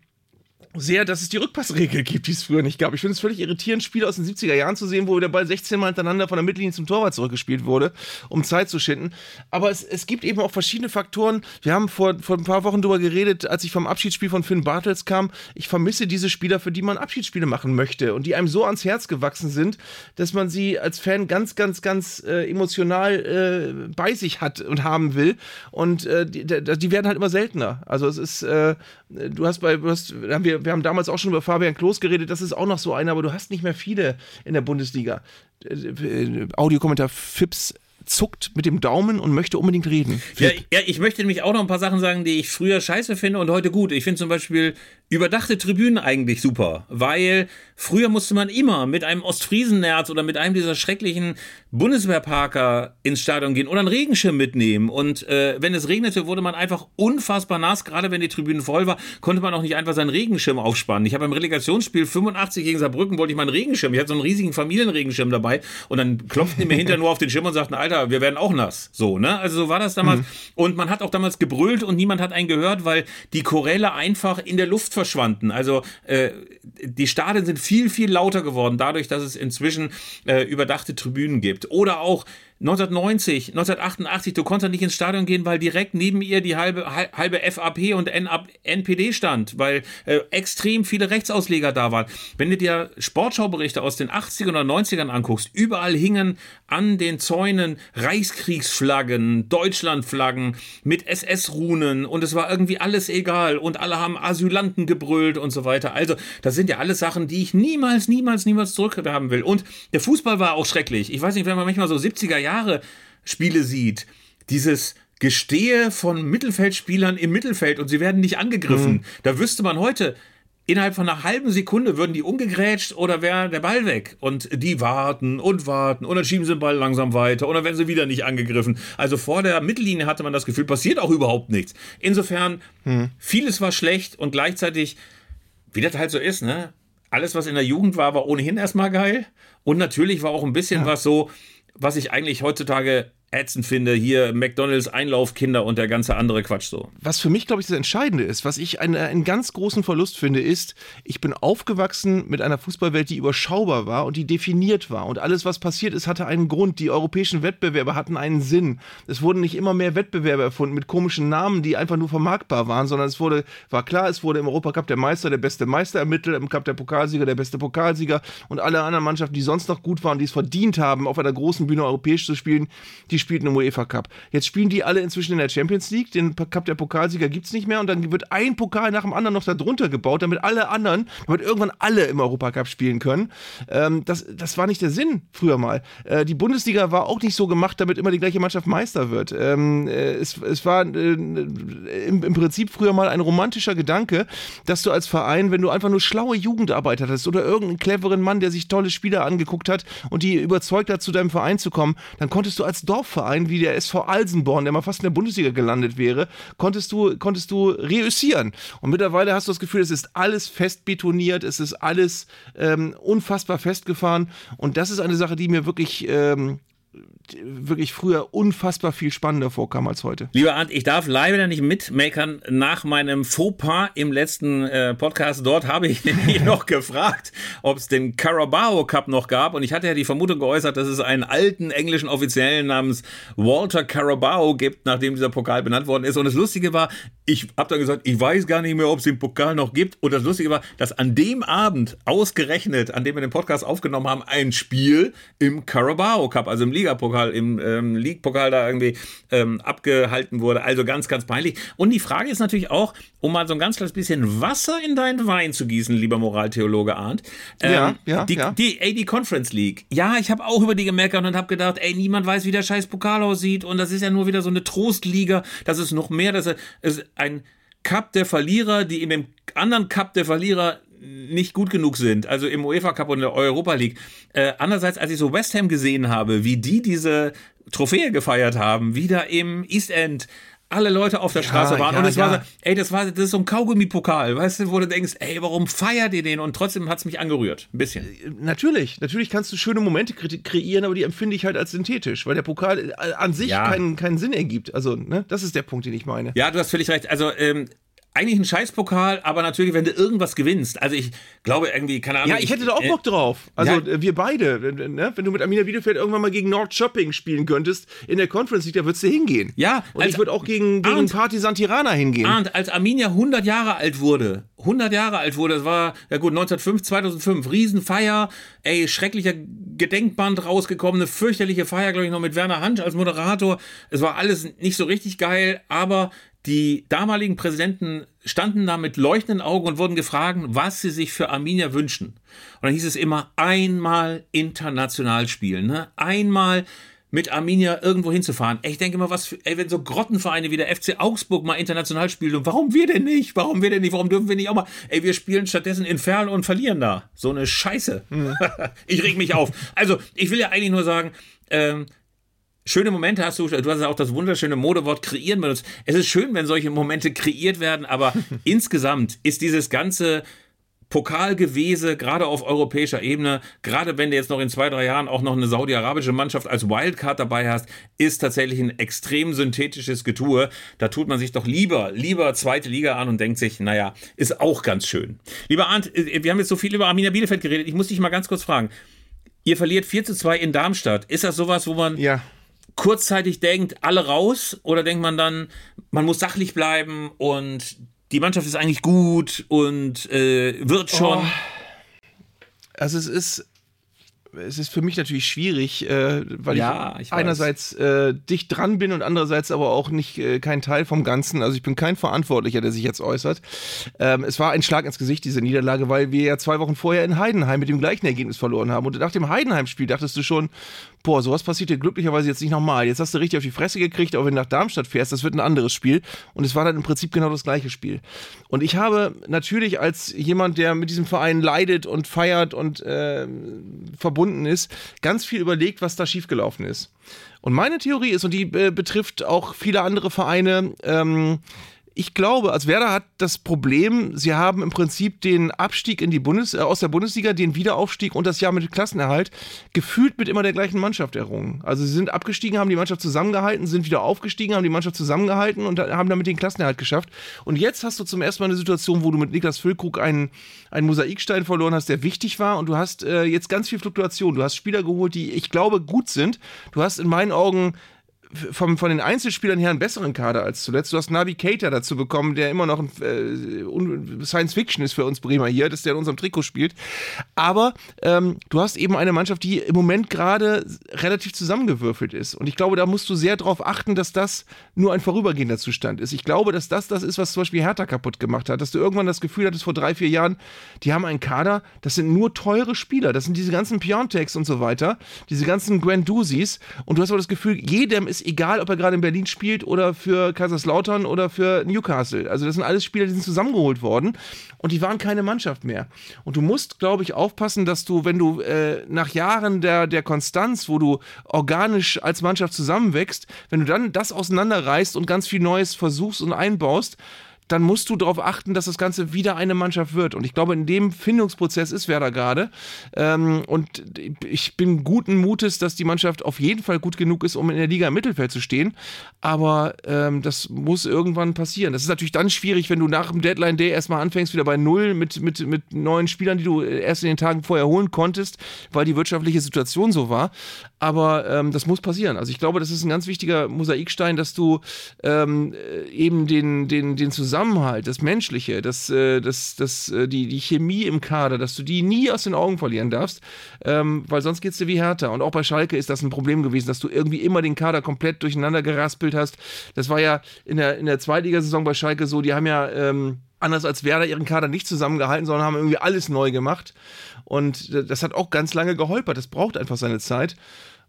sehr, dass es die Rückpassregel gibt, die es früher nicht gab. Ich finde es völlig irritierend, Spiele aus den 70er Jahren zu sehen, wo der Ball 16 Mal hintereinander von der Mittellinie zum Torwart zurückgespielt wurde, um Zeit zu schinden. Aber es, es gibt eben auch verschiedene Faktoren. Wir haben vor, vor ein paar Wochen darüber geredet, als ich vom Abschiedsspiel von Finn Bartels kam. Ich vermisse diese Spieler, für die man Abschiedsspiele machen möchte und die einem so ans Herz gewachsen sind, dass man sie als Fan ganz, ganz, ganz äh, emotional äh, bei sich hat und haben will. Und äh, die, die, werden halt immer seltener. Also es ist, äh, du hast bei, du hast, haben wir wir haben damals auch schon über Fabian Klos geredet, das ist auch noch so einer, aber du hast nicht mehr viele in der Bundesliga. Äh, äh, Audiokommentar Fips zuckt mit dem Daumen und möchte unbedingt reden. Ja, ja, ich möchte nämlich auch noch ein paar Sachen sagen, die ich früher scheiße finde und heute gut. Ich finde zum Beispiel überdachte Tribünen eigentlich super, weil früher musste man immer mit einem Ostfriesennerz oder mit einem dieser schrecklichen Bundeswehrparker ins Stadion gehen oder einen Regenschirm mitnehmen. Und äh, wenn es regnete, wurde man einfach unfassbar nass. Gerade wenn die Tribünen voll war, konnte man auch nicht einfach seinen Regenschirm aufspannen. Ich habe beim Relegationsspiel 85 gegen Saarbrücken wollte ich meinen Regenschirm. Ich hatte so einen riesigen Familienregenschirm dabei und dann klopften die mir hinterher nur auf den Schirm und sagten, Alter, wir werden auch nass. So, ne? Also so war das damals. Mhm. Und man hat auch damals gebrüllt und niemand hat einen gehört, weil die Choräle einfach in der Luft verschwanden. Also äh, die Stadien sind viel, viel lauter geworden, dadurch, dass es inzwischen äh, überdachte Tribünen gibt. Oder auch 1990, 1988, du konntest nicht ins Stadion gehen, weil direkt neben ihr die halbe, halbe FAP und NPD stand, weil äh, extrem viele Rechtsausleger da waren. Wenn du dir Sportschauberichte aus den 80ern oder 90ern anguckst, überall hingen an den Zäunen Reichskriegsflaggen, Deutschlandflaggen mit SS-Runen und es war irgendwie alles egal und alle haben Asylanten gebrüllt und so weiter. Also, das sind ja alles Sachen, die ich niemals, niemals, niemals zurückhaben will. Und der Fußball war auch schrecklich. Ich weiß nicht, wenn man manchmal so 70er Jahre Spiele sieht, dieses Gestehe von Mittelfeldspielern im Mittelfeld und sie werden nicht angegriffen. Mhm. Da wüsste man heute, innerhalb von einer halben Sekunde würden die umgegrätscht oder wäre der Ball weg. Und die warten und warten und dann schieben sie den Ball langsam weiter und dann werden sie wieder nicht angegriffen. Also vor der Mittellinie hatte man das Gefühl, passiert auch überhaupt nichts. Insofern, hm. vieles war schlecht und gleichzeitig, wie das halt so ist, ne? Alles, was in der Jugend war, war ohnehin erstmal geil. Und natürlich war auch ein bisschen ja. was so, was ich eigentlich heutzutage ätzend finde, hier McDonalds Einlaufkinder und der ganze andere Quatsch so. Was für mich, glaube ich, das Entscheidende ist, was ich einen, einen ganz großen Verlust finde, ist, ich bin aufgewachsen mit einer Fußballwelt, die überschaubar war und die definiert war. Und alles, was passiert ist, hatte einen Grund. Die europäischen Wettbewerbe hatten einen Sinn. Es wurden nicht immer mehr Wettbewerbe erfunden mit komischen Namen, die einfach nur vermarktbar waren, sondern es wurde, war klar, es wurde im Europacup der Meister der beste Meister ermittelt, im Cup der Pokalsieger der beste Pokalsieger und alle anderen Mannschaften, die sonst noch gut waren, die es verdient haben, auf einer großen Bühne europäisch zu spielen, die spielten im UEFA Cup. Jetzt spielen die alle inzwischen in der Champions League. Den Cup der Pokalsieger gibt es nicht mehr und dann wird ein Pokal nach dem anderen noch darunter gebaut, damit alle anderen, damit irgendwann alle im Europa Cup spielen können. Ähm, das, das war nicht der Sinn früher mal. Äh, die Bundesliga war auch nicht so gemacht, damit immer die gleiche Mannschaft Meister wird. Ähm, äh, es, es war äh, im, im Prinzip früher mal ein romantischer Gedanke, dass du als Verein, wenn du einfach nur schlaue Jugendarbeit hattest oder irgendeinen cleveren Mann, der sich tolle Spieler angeguckt hat und die überzeugt hat, zu deinem Verein zu kommen, dann konntest du als Dorfverein wie der SV Alsenborn, der mal fast in der Bundesliga gelandet wäre, konntest du, konntest du reüssieren. Und mittlerweile hast du das Gefühl, es ist alles fest betoniert, es ist alles ähm, unfassbar festgefahren. Und das ist eine Sache, die mir wirklich ähm, wirklich früher unfassbar viel spannender vorkam als heute. Lieber Arndt, ich darf leider nicht mitmeckern nach meinem Fauxpas im letzten äh, Podcast. Dort habe ich (laughs) nämlich noch gefragt, ob es den Carabao Cup noch gab. Und ich hatte ja die Vermutung geäußert, dass es einen alten englischen Offiziellen namens Walter Carabao gibt, nachdem dieser Pokal benannt worden ist. Und das Lustige war, ich habe dann gesagt, ich weiß gar nicht mehr, ob es den Pokal noch gibt. Und das Lustige war, dass an dem Abend ausgerechnet, an dem wir den Podcast aufgenommen haben, ein Spiel im Carabao Cup, also im Ligapokal, im ähm, League-Pokal da irgendwie ähm, abgehalten wurde. Also ganz, ganz peinlich. Und die Frage ist natürlich auch, um mal so ein ganz kleines bisschen Wasser in deinen Wein zu gießen, lieber Moraltheologe Arndt. Ähm, ja, ja, die, ja. Die, ey, die Conference League. Ja, ich habe auch über die gemeckert und habe gedacht, ey, niemand weiß, wie der scheiß Pokal aussieht. Und das ist ja nur wieder so eine Trostliga. Das ist noch mehr, das ist ein Cup der Verlierer, die in dem anderen Cup der Verlierer nicht gut genug sind, also im UEFA Cup und der Europa League. Äh, andererseits, als ich so West Ham gesehen habe, wie die diese Trophäe gefeiert haben, wieder im East End, alle Leute auf der ja, Straße waren ja, und es ja. war so, ey, das war das ist so ein Kaugummi-Pokal, weißt du, wo du denkst, ey, warum feiert ihr den? Und trotzdem hat es mich angerührt, ein bisschen. Äh, natürlich, natürlich kannst du schöne Momente kreieren, aber die empfinde ich halt als synthetisch, weil der Pokal äh, an sich keinen, keinen Sinn ergibt. Also, ne, das ist der Punkt, den ich meine. Ja, du hast völlig recht. Also, ähm, eigentlich ein Scheißpokal, aber natürlich, wenn du irgendwas gewinnst. Also ich glaube irgendwie, keine Ahnung. Ja, ich hätte da auch äh, Bock drauf. Also ja. Äh, wir beide, ne? wenn du mit Amina Bielefeld irgendwann mal gegen Nord Shopping spielen könntest in der Conference League, da würdest du hingehen. Ja. Und ich würde auch gegen, gegen Arndt, Partisan Tirana hingehen. Arndt, als Arminia 100 Jahre alt wurde, 100 Jahre alt wurde, das war, ja gut, 1905, 2005, Riesenfeier, ey, schrecklicher Gedenkband rausgekommen, eine fürchterliche Feier, glaube ich, noch mit Werner Hansch als Moderator. Es war alles nicht so richtig geil, aber die damaligen Präsidenten standen da mit leuchtenden Augen und wurden gefragt, was sie sich für Arminia wünschen. Und dann hieß es immer, einmal international spielen, ne? einmal mit Arminia irgendwo hinzufahren. Ich denke immer, was für, ey, wenn so Grottenvereine wie der FC Augsburg mal international spielen, und warum wir denn nicht? Warum wir denn nicht? Warum dürfen wir nicht auch mal? Ey, wir spielen stattdessen in Ferl und verlieren da. So eine Scheiße. Mhm. (laughs) ich reg mich auf. Also, ich will ja eigentlich nur sagen, ähm, schöne Momente hast du, du hast ja auch das wunderschöne Modewort kreieren benutzt. Es ist schön, wenn solche Momente kreiert werden, aber (laughs) insgesamt ist dieses ganze Pokalgewese, gerade auf europäischer Ebene, gerade wenn du jetzt noch in zwei, drei Jahren auch noch eine saudi-arabische Mannschaft als Wildcard dabei hast, ist tatsächlich ein extrem synthetisches Getue. Da tut man sich doch lieber, lieber zweite Liga an und denkt sich, naja, ist auch ganz schön. Lieber Arndt, äh, wir haben jetzt so viel über Arminia Bielefeld geredet. Ich muss dich mal ganz kurz fragen. Ihr verliert 4 zu 2 in Darmstadt. Ist das sowas, wo man ja kurzzeitig denkt, alle raus? Oder denkt man dann, man muss sachlich bleiben und die Mannschaft ist eigentlich gut und äh, wird schon? Oh. Also es ist es ist für mich natürlich schwierig, äh, weil ja, ich, ich einerseits äh, dicht dran bin und andererseits aber auch nicht äh, kein Teil vom Ganzen. Also ich bin kein Verantwortlicher, der sich jetzt äußert. Ähm, es war ein Schlag ins Gesicht, diese Niederlage, weil wir ja zwei Wochen vorher in Heidenheim mit dem gleichen Ergebnis verloren haben. Und nach dem Heidenheim-Spiel dachtest du schon, boah, sowas passiert dir glücklicherweise jetzt nicht nochmal. Jetzt hast du richtig auf die Fresse gekriegt, auch wenn du nach Darmstadt fährst, das wird ein anderes Spiel. Und es war dann im Prinzip genau das gleiche Spiel. Und ich habe natürlich als jemand, der mit diesem Verein leidet und feiert und äh, verbunden ist, ganz viel überlegt, was da schiefgelaufen ist. Und meine Theorie ist, und die äh, betrifft auch viele andere Vereine, ähm, ich glaube, als Werder hat das Problem, sie haben im Prinzip den Abstieg in die Bundes äh, aus der Bundesliga, den Wiederaufstieg und das Jahr mit Klassenerhalt gefühlt mit immer der gleichen Mannschaft errungen. Also sie sind abgestiegen, haben die Mannschaft zusammengehalten, sind wieder aufgestiegen, haben die Mannschaft zusammengehalten und haben damit den Klassenerhalt geschafft. Und jetzt hast du zum ersten Mal eine Situation, wo du mit Niklas Füllkrug einen, einen Mosaikstein verloren hast, der wichtig war und du hast äh, jetzt ganz viel Fluktuation. Du hast Spieler geholt, die ich glaube gut sind. Du hast in meinen Augen vom, von den Einzelspielern her einen besseren Kader als zuletzt. Du hast Navi Keita dazu bekommen, der immer noch ein, äh, Science Fiction ist für uns Bremer hier, dass der in unserem Trikot spielt. Aber ähm, du hast eben eine Mannschaft, die im Moment gerade relativ zusammengewürfelt ist. Und ich glaube, da musst du sehr darauf achten, dass das nur ein vorübergehender Zustand ist. Ich glaube, dass das das ist, was zum Beispiel Hertha kaputt gemacht hat. Dass du irgendwann das Gefühl hattest vor drei, vier Jahren, die haben einen Kader, das sind nur teure Spieler. Das sind diese ganzen Piontex und so weiter, diese ganzen Gwendousis. Und du hast aber das Gefühl, jedem ist egal, ob er gerade in Berlin spielt oder für Kaiserslautern oder für Newcastle. Also das sind alles Spieler, die sind zusammengeholt worden und die waren keine Mannschaft mehr. Und du musst, glaube ich, aufpassen, dass du, wenn du äh, nach Jahren der, der Konstanz, wo du organisch als Mannschaft zusammenwächst, wenn du dann das auseinanderreißt und ganz viel Neues versuchst und einbaust, dann musst du darauf achten, dass das Ganze wieder eine Mannschaft wird. Und ich glaube, in dem Findungsprozess ist Werder gerade. Ähm, und ich bin guten Mutes, dass die Mannschaft auf jeden Fall gut genug ist, um in der Liga im Mittelfeld zu stehen. Aber ähm, das muss irgendwann passieren. Das ist natürlich dann schwierig, wenn du nach dem Deadline Day erstmal anfängst, wieder bei Null mit, mit, mit neuen Spielern, die du erst in den Tagen vorher holen konntest, weil die wirtschaftliche Situation so war. Aber ähm, das muss passieren. Also ich glaube, das ist ein ganz wichtiger Mosaikstein, dass du ähm, eben den, den, den Zusammenhalt, das Menschliche, das, äh, das, das, äh, die, die Chemie im Kader, dass du die nie aus den Augen verlieren darfst, ähm, weil sonst geht es dir wie härter. Und auch bei Schalke ist das ein Problem gewesen, dass du irgendwie immer den Kader komplett durcheinander geraspelt hast. Das war ja in der, in der Zweitligasaison bei Schalke so, die haben ja ähm, anders als Werder ihren Kader nicht zusammengehalten, sondern haben irgendwie alles neu gemacht. Und das hat auch ganz lange geholpert. Das braucht einfach seine Zeit.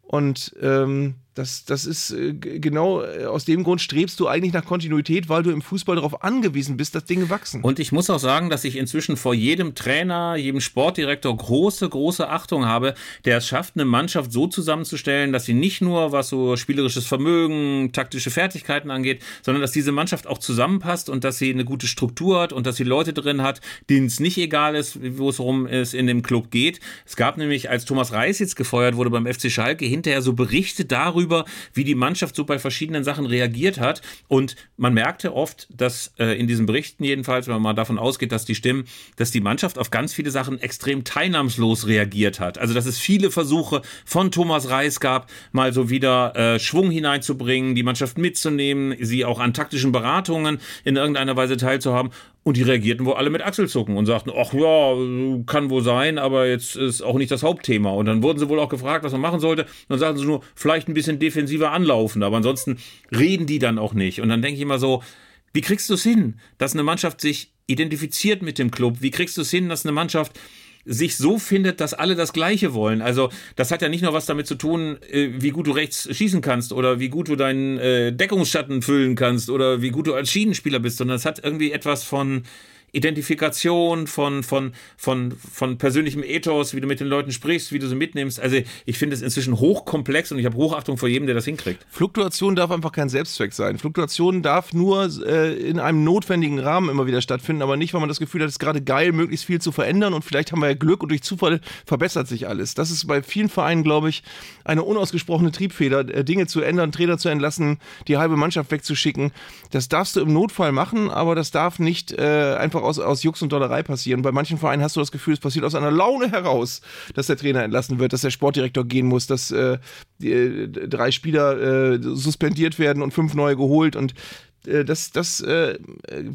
Und ähm, das, das ist äh, genau äh, aus dem Grund strebst du eigentlich nach Kontinuität, weil du im Fußball darauf angewiesen bist, dass Dinge wachsen. Und ich muss auch sagen, dass ich inzwischen vor jedem Trainer, jedem Sportdirektor große, große Achtung habe, der es schafft, eine Mannschaft so zusammenzustellen, dass sie nicht nur, was so spielerisches Vermögen, taktische Fertigkeiten angeht, sondern dass diese Mannschaft auch zusammenpasst und dass sie eine gute Struktur hat und dass sie Leute drin hat, denen es nicht egal ist, wo es rum es in dem Club geht. Es gab nämlich, als Thomas Reis jetzt gefeuert wurde beim FC Schalke, hinterher so Berichte darüber, darüber, wie die Mannschaft so bei verschiedenen Sachen reagiert hat. Und man merkte oft, dass äh, in diesen Berichten jedenfalls, wenn man mal davon ausgeht, dass die stimmen, dass die Mannschaft auf ganz viele Sachen extrem teilnahmslos reagiert hat. Also dass es viele Versuche von Thomas Reis gab, mal so wieder äh, Schwung hineinzubringen, die Mannschaft mitzunehmen, sie auch an taktischen Beratungen in irgendeiner Weise teilzuhaben. Und die reagierten wohl alle mit Achselzucken und sagten, ach ja, kann wohl sein, aber jetzt ist auch nicht das Hauptthema. Und dann wurden sie wohl auch gefragt, was man machen sollte. Und dann sagten sie nur, vielleicht ein bisschen defensiver anlaufen, aber ansonsten reden die dann auch nicht. Und dann denke ich immer so, wie kriegst du es hin, dass eine Mannschaft sich identifiziert mit dem Club? Wie kriegst du es hin, dass eine Mannschaft sich so findet, dass alle das Gleiche wollen. Also das hat ja nicht nur was damit zu tun, äh, wie gut du rechts schießen kannst oder wie gut du deinen äh, Deckungsschatten füllen kannst oder wie gut du als Schienenspieler bist, sondern es hat irgendwie etwas von Identifikation, von, von, von, von persönlichem Ethos, wie du mit den Leuten sprichst, wie du sie mitnimmst. Also ich finde es inzwischen hochkomplex und ich habe Hochachtung vor jedem, der das hinkriegt. Fluktuation darf einfach kein Selbstzweck sein. Fluktuation darf nur äh, in einem notwendigen Rahmen immer wieder stattfinden, aber nicht, weil man das Gefühl hat, es ist gerade geil, möglichst viel zu verändern und vielleicht haben wir ja Glück und durch Zufall verbessert sich alles. Das ist bei vielen Vereinen, glaube ich, eine unausgesprochene Triebfeder, äh, Dinge zu ändern, Trainer zu entlassen, die halbe Mannschaft wegzuschicken. Das darfst du im Notfall machen, aber das darf nicht äh, einfach aus, aus Jux und Dollerei passieren. Bei manchen Vereinen hast du das Gefühl, es passiert aus einer Laune heraus, dass der Trainer entlassen wird, dass der Sportdirektor gehen muss, dass äh, die, äh, drei Spieler äh, suspendiert werden und fünf neue geholt und äh, das, das äh,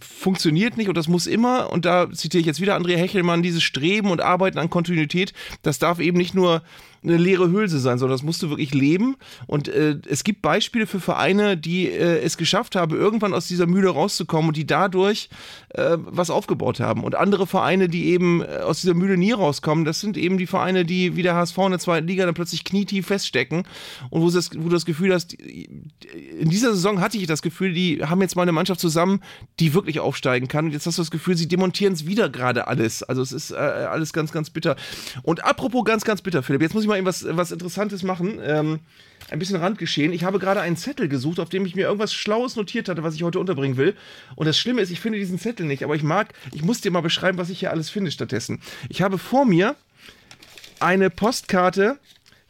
funktioniert nicht und das muss immer, und da zitiere ich jetzt wieder Andrea Hechelmann, dieses Streben und Arbeiten an Kontinuität, das darf eben nicht nur eine leere Hülse sein, sondern das musst du wirklich leben. Und äh, es gibt Beispiele für Vereine, die äh, es geschafft haben, irgendwann aus dieser Mühle rauszukommen und die dadurch äh, was aufgebaut haben. Und andere Vereine, die eben äh, aus dieser Mühle nie rauskommen, das sind eben die Vereine, die wie der HSV in der zweiten Liga dann plötzlich knietief feststecken und wo, das, wo du das Gefühl hast, in dieser Saison hatte ich das Gefühl, die haben jetzt mal eine Mannschaft zusammen, die wirklich aufsteigen kann. Und jetzt hast du das Gefühl, sie demontieren es wieder gerade alles. Also es ist äh, alles ganz, ganz bitter. Und apropos ganz, ganz bitter, Philipp, jetzt muss ich mal was, was Interessantes machen. Ähm, ein bisschen Randgeschehen. Ich habe gerade einen Zettel gesucht, auf dem ich mir irgendwas Schlaues notiert hatte, was ich heute unterbringen will. Und das Schlimme ist, ich finde diesen Zettel nicht, aber ich mag, ich muss dir mal beschreiben, was ich hier alles finde stattdessen. Ich habe vor mir eine Postkarte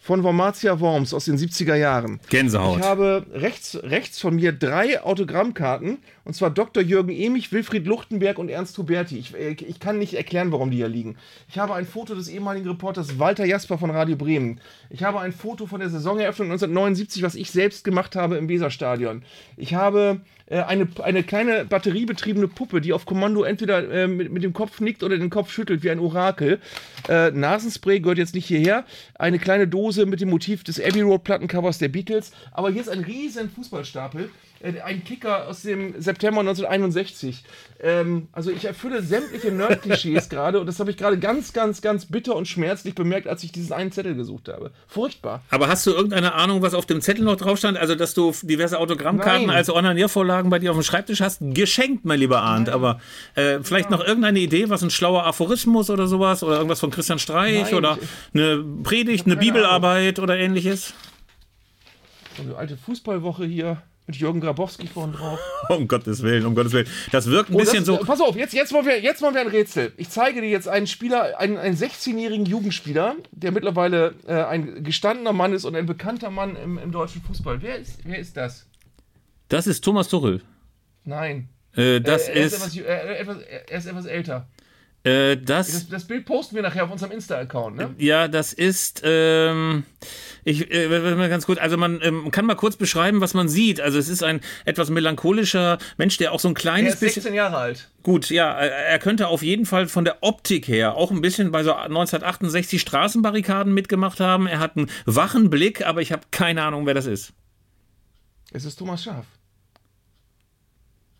von Wormatia Worms aus den 70er Jahren. Gänsehaut. Ich habe rechts, rechts von mir drei Autogrammkarten, und zwar Dr. Jürgen Emich, Wilfried Luchtenberg und Ernst Huberti. Ich, äh, ich kann nicht erklären, warum die hier liegen. Ich habe ein Foto des ehemaligen Reporters Walter Jasper von Radio Bremen. Ich habe ein Foto von der Saisoneröffnung 1979, was ich selbst gemacht habe im Weserstadion. Ich habe eine, eine kleine batteriebetriebene Puppe, die auf Kommando entweder äh, mit, mit dem Kopf nickt oder den Kopf schüttelt wie ein Orakel. Äh, Nasenspray gehört jetzt nicht hierher. Eine kleine Dose mit dem Motiv des Abbey Road Plattencovers der Beatles. Aber hier ist ein riesen Fußballstapel äh, ein Kicker aus dem September 1961. Ähm, also ich erfülle sämtliche Nerd-Klischees (laughs) gerade und das habe ich gerade ganz, ganz, ganz bitter und schmerzlich bemerkt, als ich diesen einen Zettel gesucht habe. Furchtbar. Aber hast du irgendeine Ahnung, was auf dem Zettel noch drauf stand? Also, dass du diverse Autogrammkarten Nein. als Onaniervorlagen bei dir auf dem Schreibtisch hast? Geschenkt, mein lieber Arndt. Nein. Aber äh, vielleicht ja. noch irgendeine Idee, was ein schlauer Aphorismus oder sowas? Oder irgendwas von Christian Streich? Nein. Oder eine Predigt, eine Bibelarbeit Ahnung. oder ähnliches? So eine alte Fußballwoche hier mit Jürgen Grabowski vorhin drauf. (laughs) Um Gottes Willen, um Gottes Willen. Das wirkt ein Oh, bisschen das, so. Pass auf, jetzt, jetzt, machen wir, jetzt machen wir ein Rätsel. Ich zeige dir jetzt einen Spieler, einen, einen 16-jährigen Jugendspieler, der mittlerweile äh, ein gestandener Mann ist und ein bekannter Mann im, im deutschen Fußball. Wer ist, wer ist das? Das ist Thomas Tuchel. Nein. Äh, das er, ist. etwas, jü- äh, etwas, er ist etwas älter. Äh, das, Das, das Bild posten wir nachher auf unserem Insta-Account, ne? ja, das ist, ähm, ich, äh, ganz kurz, also man ähm, kann mal kurz beschreiben, was man sieht. Also es ist ein etwas melancholischer Mensch, der auch so ein Er kleines ist bisschen, 16 Jahre alt. gut, ja, äh, er könnte auf jeden Fall von der Optik her auch ein bisschen bei so 1968 Straßenbarrikaden mitgemacht haben. Er hat einen wachen Blick, aber ich habe keine Ahnung, wer das ist. Es ist Thomas Schaf.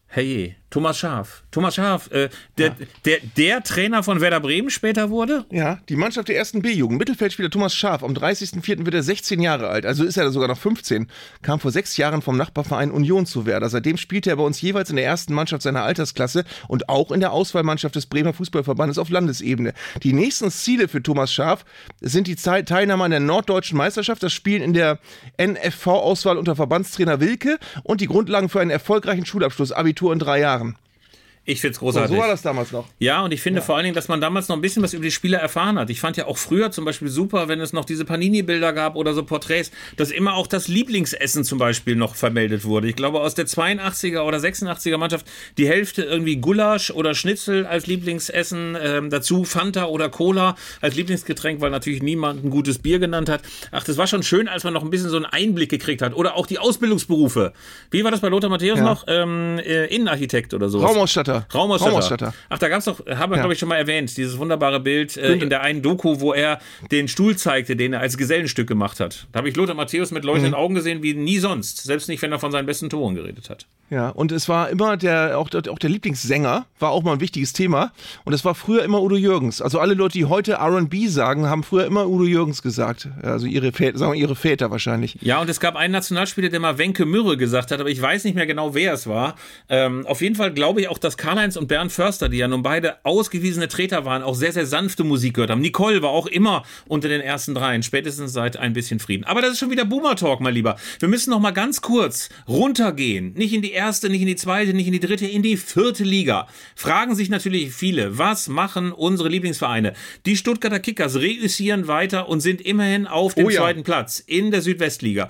Hey, Thomas Schaf. Thomas Schaf, äh, der, der, der Trainer von Werder Bremen später wurde? Ja, die Mannschaft der ersten B-Jugend. Mittelfeldspieler Thomas Schaf. Am 30.04. wird er 16 Jahre alt. Also ist er sogar noch 15. Kam vor sechs Jahren vom Nachbarverein Union zu Werder. Seitdem spielte er bei uns jeweils in der ersten Mannschaft seiner Altersklasse und auch in der Auswahlmannschaft des Bremer Fußballverbandes auf Landesebene. Die nächsten Ziele für Thomas Schaf sind die Teilnahme an der Norddeutschen Meisterschaft, das Spielen in der NFV-Auswahl unter Verbandstrainer Wilke und die Grundlagen für einen erfolgreichen Schulabschluss, Abitur in drei Jahren. Ich find's So, großartig. so war das damals noch. Ja, und ich finde vor allen Dingen, dass man damals noch ein bisschen was über die Spieler erfahren hat. Ich fand ja auch früher zum Beispiel super, wenn es noch diese Panini-Bilder gab oder so Porträts, dass immer auch das Lieblingsessen zum Beispiel noch vermeldet wurde. Ich glaube, aus der 82er oder 86er Mannschaft die Hälfte irgendwie Gulasch oder Schnitzel als Lieblingsessen, ähm, dazu Fanta oder Cola als Lieblingsgetränk, weil natürlich niemand ein gutes Bier genannt hat. Ach, das war schon schön, als man noch ein bisschen so einen Einblick gekriegt hat. Oder auch die Ausbildungsberufe. Wie war das bei Lothar Matthäus Ja. noch? Ähm, äh, Innenarchitekt oder so. Raumausstatter. Raumausstatter. Raumausstatter. Ach, da gab's doch, haben wir, Ja. glaube ich, schon mal erwähnt, dieses wunderbare Bild äh, in der einen Doku, wo er den Stuhl zeigte, den er als Gesellenstück gemacht hat. Da habe ich Lothar Matthäus mit leuchtenden Mhm. Augen gesehen, wie nie sonst. Selbst nicht, wenn er von seinen besten Toren geredet hat. Ja, und es war immer der, auch, der- auch der Lieblingssänger, war auch mal ein wichtiges Thema. Und es war früher immer Udo Jürgens. Also alle Leute, die heute RB sagen, haben früher immer Udo Jürgens gesagt. Also ihre Väter, sagen wir ihre Väter wahrscheinlich. Ja, und es gab einen Nationalspieler, der mal Wenke Mürre gesagt hat, aber ich weiß nicht mehr genau, wer es war. Ähm, auf jeden Fall glaube ich auch, dass Karl-Heinz und Bernd Förster, die ja nun beide ausgewiesene Treter waren, auch sehr, sehr sanfte Musik gehört haben. Nicole war auch immer unter den ersten dreien, spätestens seit ein bisschen Frieden. Aber das ist schon wieder Boomer-Talk, mein Lieber. Wir müssen noch mal ganz kurz runtergehen. Nicht in die erste, nicht in die zweite, nicht in die dritte, in die vierte Liga. Fragen sich natürlich viele, was machen unsere Lieblingsvereine? Die Stuttgarter Kickers reüssieren weiter und sind immerhin auf dem Oh ja. zweiten Platz in der Südwestliga.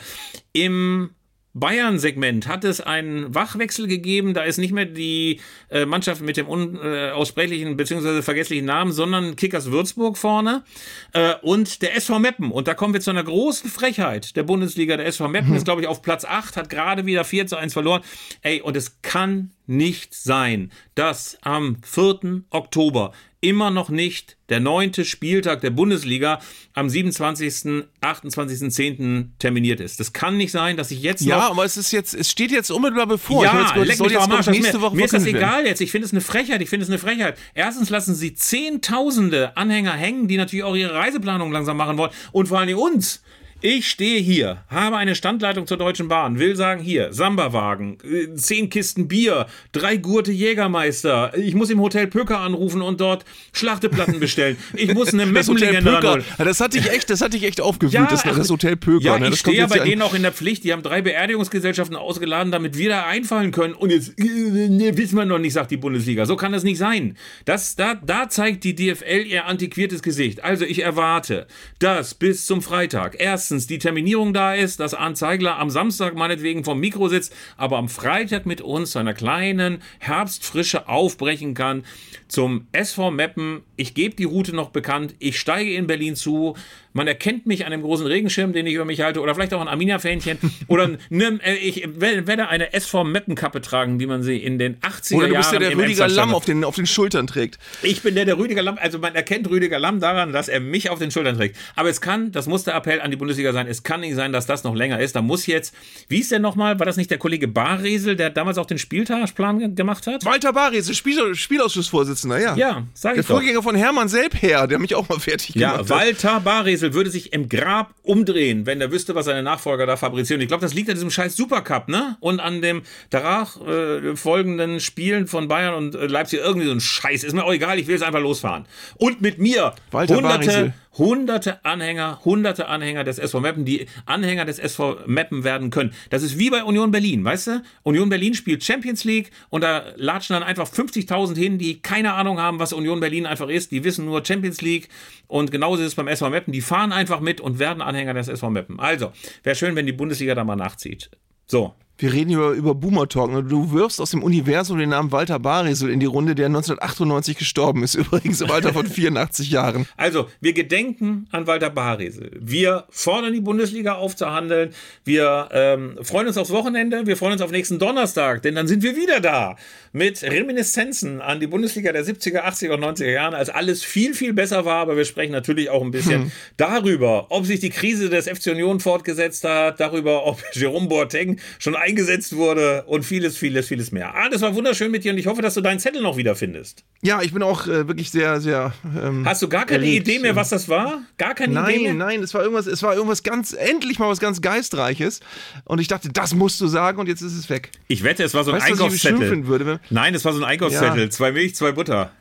Im Bayern-Segment hat es einen Wachwechsel gegeben. Da ist nicht mehr die äh, Mannschaft mit dem unaussprechlichen bzw. vergesslichen Namen, sondern Kickers Würzburg vorne äh, und der SV Meppen. Und da kommen wir zu einer großen Frechheit der Bundesliga. Der SV Meppen ist, glaube ich, auf Platz 8, hat gerade wieder 4 zu 1 verloren. Ey, und es kann nicht sein, dass am 4. Oktober immer noch nicht der neunte Spieltag der Bundesliga am 27., 28.10. terminiert ist. Das kann nicht sein, dass ich jetzt Ja, aber es ist jetzt, es steht jetzt unmittelbar bevor. Ich ja, jetzt leck es soll jetzt am glaub Arsch. ich, Das nächste mir, Woche mir ist das egal jetzt. Ich finde es eine Frechheit. Ich finde es eine Frechheit. Erstens lassen sie Zehntausende Anhänger hängen, die natürlich auch ihre Reiseplanung langsam machen wollen. Und vor allem uns. Ich stehe hier, habe eine Standleitung zur Deutschen Bahn, will sagen hier, Samba-Wagen, äh, zehn Kisten Bier, drei Gurte Jägermeister, ich muss im Hotel Pöcker anrufen und dort Schlachteplatten bestellen. Ich muss eine (laughs) Das Pöker, ranholen. ja, das hat dich echt, das hat dich echt aufgewühlt, das, ach, das Hotel Pöker. Ja, ne? ich das stehe ja bei denen auch in der Pflicht. Die haben drei Beerdigungsgesellschaften ausgeladen, damit wir da einfallen können. Und jetzt äh, ne, wissen wir noch nicht, sagt die Bundesliga. So kann das nicht sein. Das, da, da zeigt die DFL ihr antiquiertes Gesicht. Also ich erwarte, dass bis zum Freitag erstens die Terminierung da ist, dass Arndt Zeigler am Samstag meinetwegen vom Mikro sitzt, aber am Freitag mit uns zu einer kleinen Herbstfrische aufbrechen kann zum SV Meppen. Ich gebe die Route noch bekannt. Ich steige in Berlin zu. Man erkennt mich an dem großen Regenschirm, den ich über mich halte, oder vielleicht auch ein Arminia-Fähnchen. (laughs) oder ne, ich werde eine SV Meppen-Kappe tragen, wie man sie in den 80er Oder du bist ja Jahren der im Rüdiger Lamm auf den, auf den Schultern trägt. Ich bin der, der Rüdiger Lamm, also man erkennt Rüdiger Lamm daran, dass er mich auf den Schultern trägt. Aber es kann, das muss der Appell an die Bundesliga sein, es kann nicht sein, dass das noch länger ist. Da muss jetzt, wie ist der nochmal, war das nicht der Kollege Barresel, der damals auch den Spieltagsplan ge- gemacht hat? Walter Barres, Spiel, Spielausschussvorsitzender, ja. Ja, sag Der ich doch. Vorgänger von Hermann Selbherr, der mich auch mal fertig Ja, gemacht hat. Walter Baresel würde sich im Grab umdrehen, wenn er wüsste, was seine Nachfolger da fabrizieren. Ich glaube, das liegt an diesem scheiß Supercup, ne? Und an dem danach äh, folgenden Spielen von Bayern und äh, Leipzig. Irgendwie so ein Scheiß. Ist mir auch egal, ich will es einfach losfahren. Und mit mir Walter hunderte, Baresel. Hunderte Anhänger, hunderte Anhänger des SV Meppen, die Anhänger des SV Meppen werden können. Das ist wie bei Union Berlin, weißt du? Union Berlin spielt Champions League und da latschen dann einfach 50.000 hin, die keine Ahnung haben, was Union Berlin einfach ist. Die wissen nur Champions League und genauso ist es beim SV Meppen. Die fahren einfach mit und werden Anhänger des SV Meppen. Also, wäre schön, wenn die Bundesliga da mal nachzieht. So, wir reden über, über Boomer Talk. Du wirfst aus dem Universum den Namen Walter Barisel in die Runde, der 1998 gestorben ist, (laughs) übrigens im Alter von 84 Jahren. Also, wir gedenken an Walter Barisel. Wir fordern die Bundesliga aufzuhandeln. Wir ähm, freuen uns aufs Wochenende. Wir freuen uns auf nächsten Donnerstag, denn dann sind wir wieder da mit Reminiszenzen an die Bundesliga der 70er, 80er und 90er Jahre, als alles viel, viel besser war. Aber wir sprechen natürlich auch ein bisschen hm. darüber, ob sich die Krise des FC Union fortgesetzt hat, darüber, ob (laughs) Jerome Boateng schon ein eingesetzt wurde und vieles, vieles, vieles mehr. Ah, das war wunderschön mit dir und ich hoffe, dass du deinen Zettel noch wiederfindest. Ja, ich bin auch äh, wirklich sehr, sehr. Ähm, Hast du gar keine erlebt. Idee mehr, was das war? Gar keine nein, Idee mehr? Nein, nein, es war irgendwas, es war irgendwas ganz, endlich mal was ganz Geistreiches. Und ich dachte, das musst du sagen und jetzt ist es weg. Ich wette, es war so ein weißt, Einkaufszettel. Würde, nein, es war so ein Einkaufszettel. Ja. Zwei Milch, zwei Butter.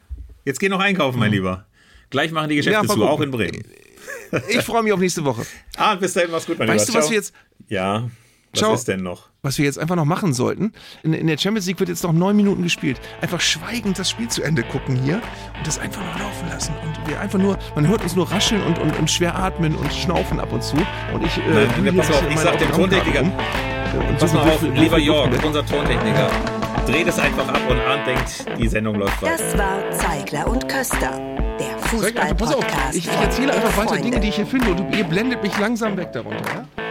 Jetzt geh noch einkaufen, mein hm. Lieber. Gleich machen die Geschäfte ja, zu, auch in Bremen. Ich freue mich auf nächste Woche. (laughs) Ah, bis dahin, mach's gut, mein weißt Lieber. Weißt du, was wir jetzt. Ja. Was Ciao. ist denn noch? Was wir jetzt einfach noch machen sollten, in, in, der Champions League wird jetzt noch neun Minuten gespielt. Einfach schweigend das Spiel zu Ende gucken hier und das einfach noch laufen lassen. Und wir einfach nur, man hört uns nur rascheln und, und, und schwer atmen und schnaufen ab und zu. Und ich, äh, Nein, pass auf, ich sag dem Tontechniker. Um. Und pass so mal auf, lieber Jörg, unser Tontechniker. Dreht es einfach ab und Arndt denkt, die Sendung läuft weiter. Das war Zeigler und Köster. Der Fußball-Podcast. Ich, ich erzähle einfach weiter Dinge, die ich hier finde und ihr blendet mich langsam weg darunter. Ja?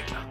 regler.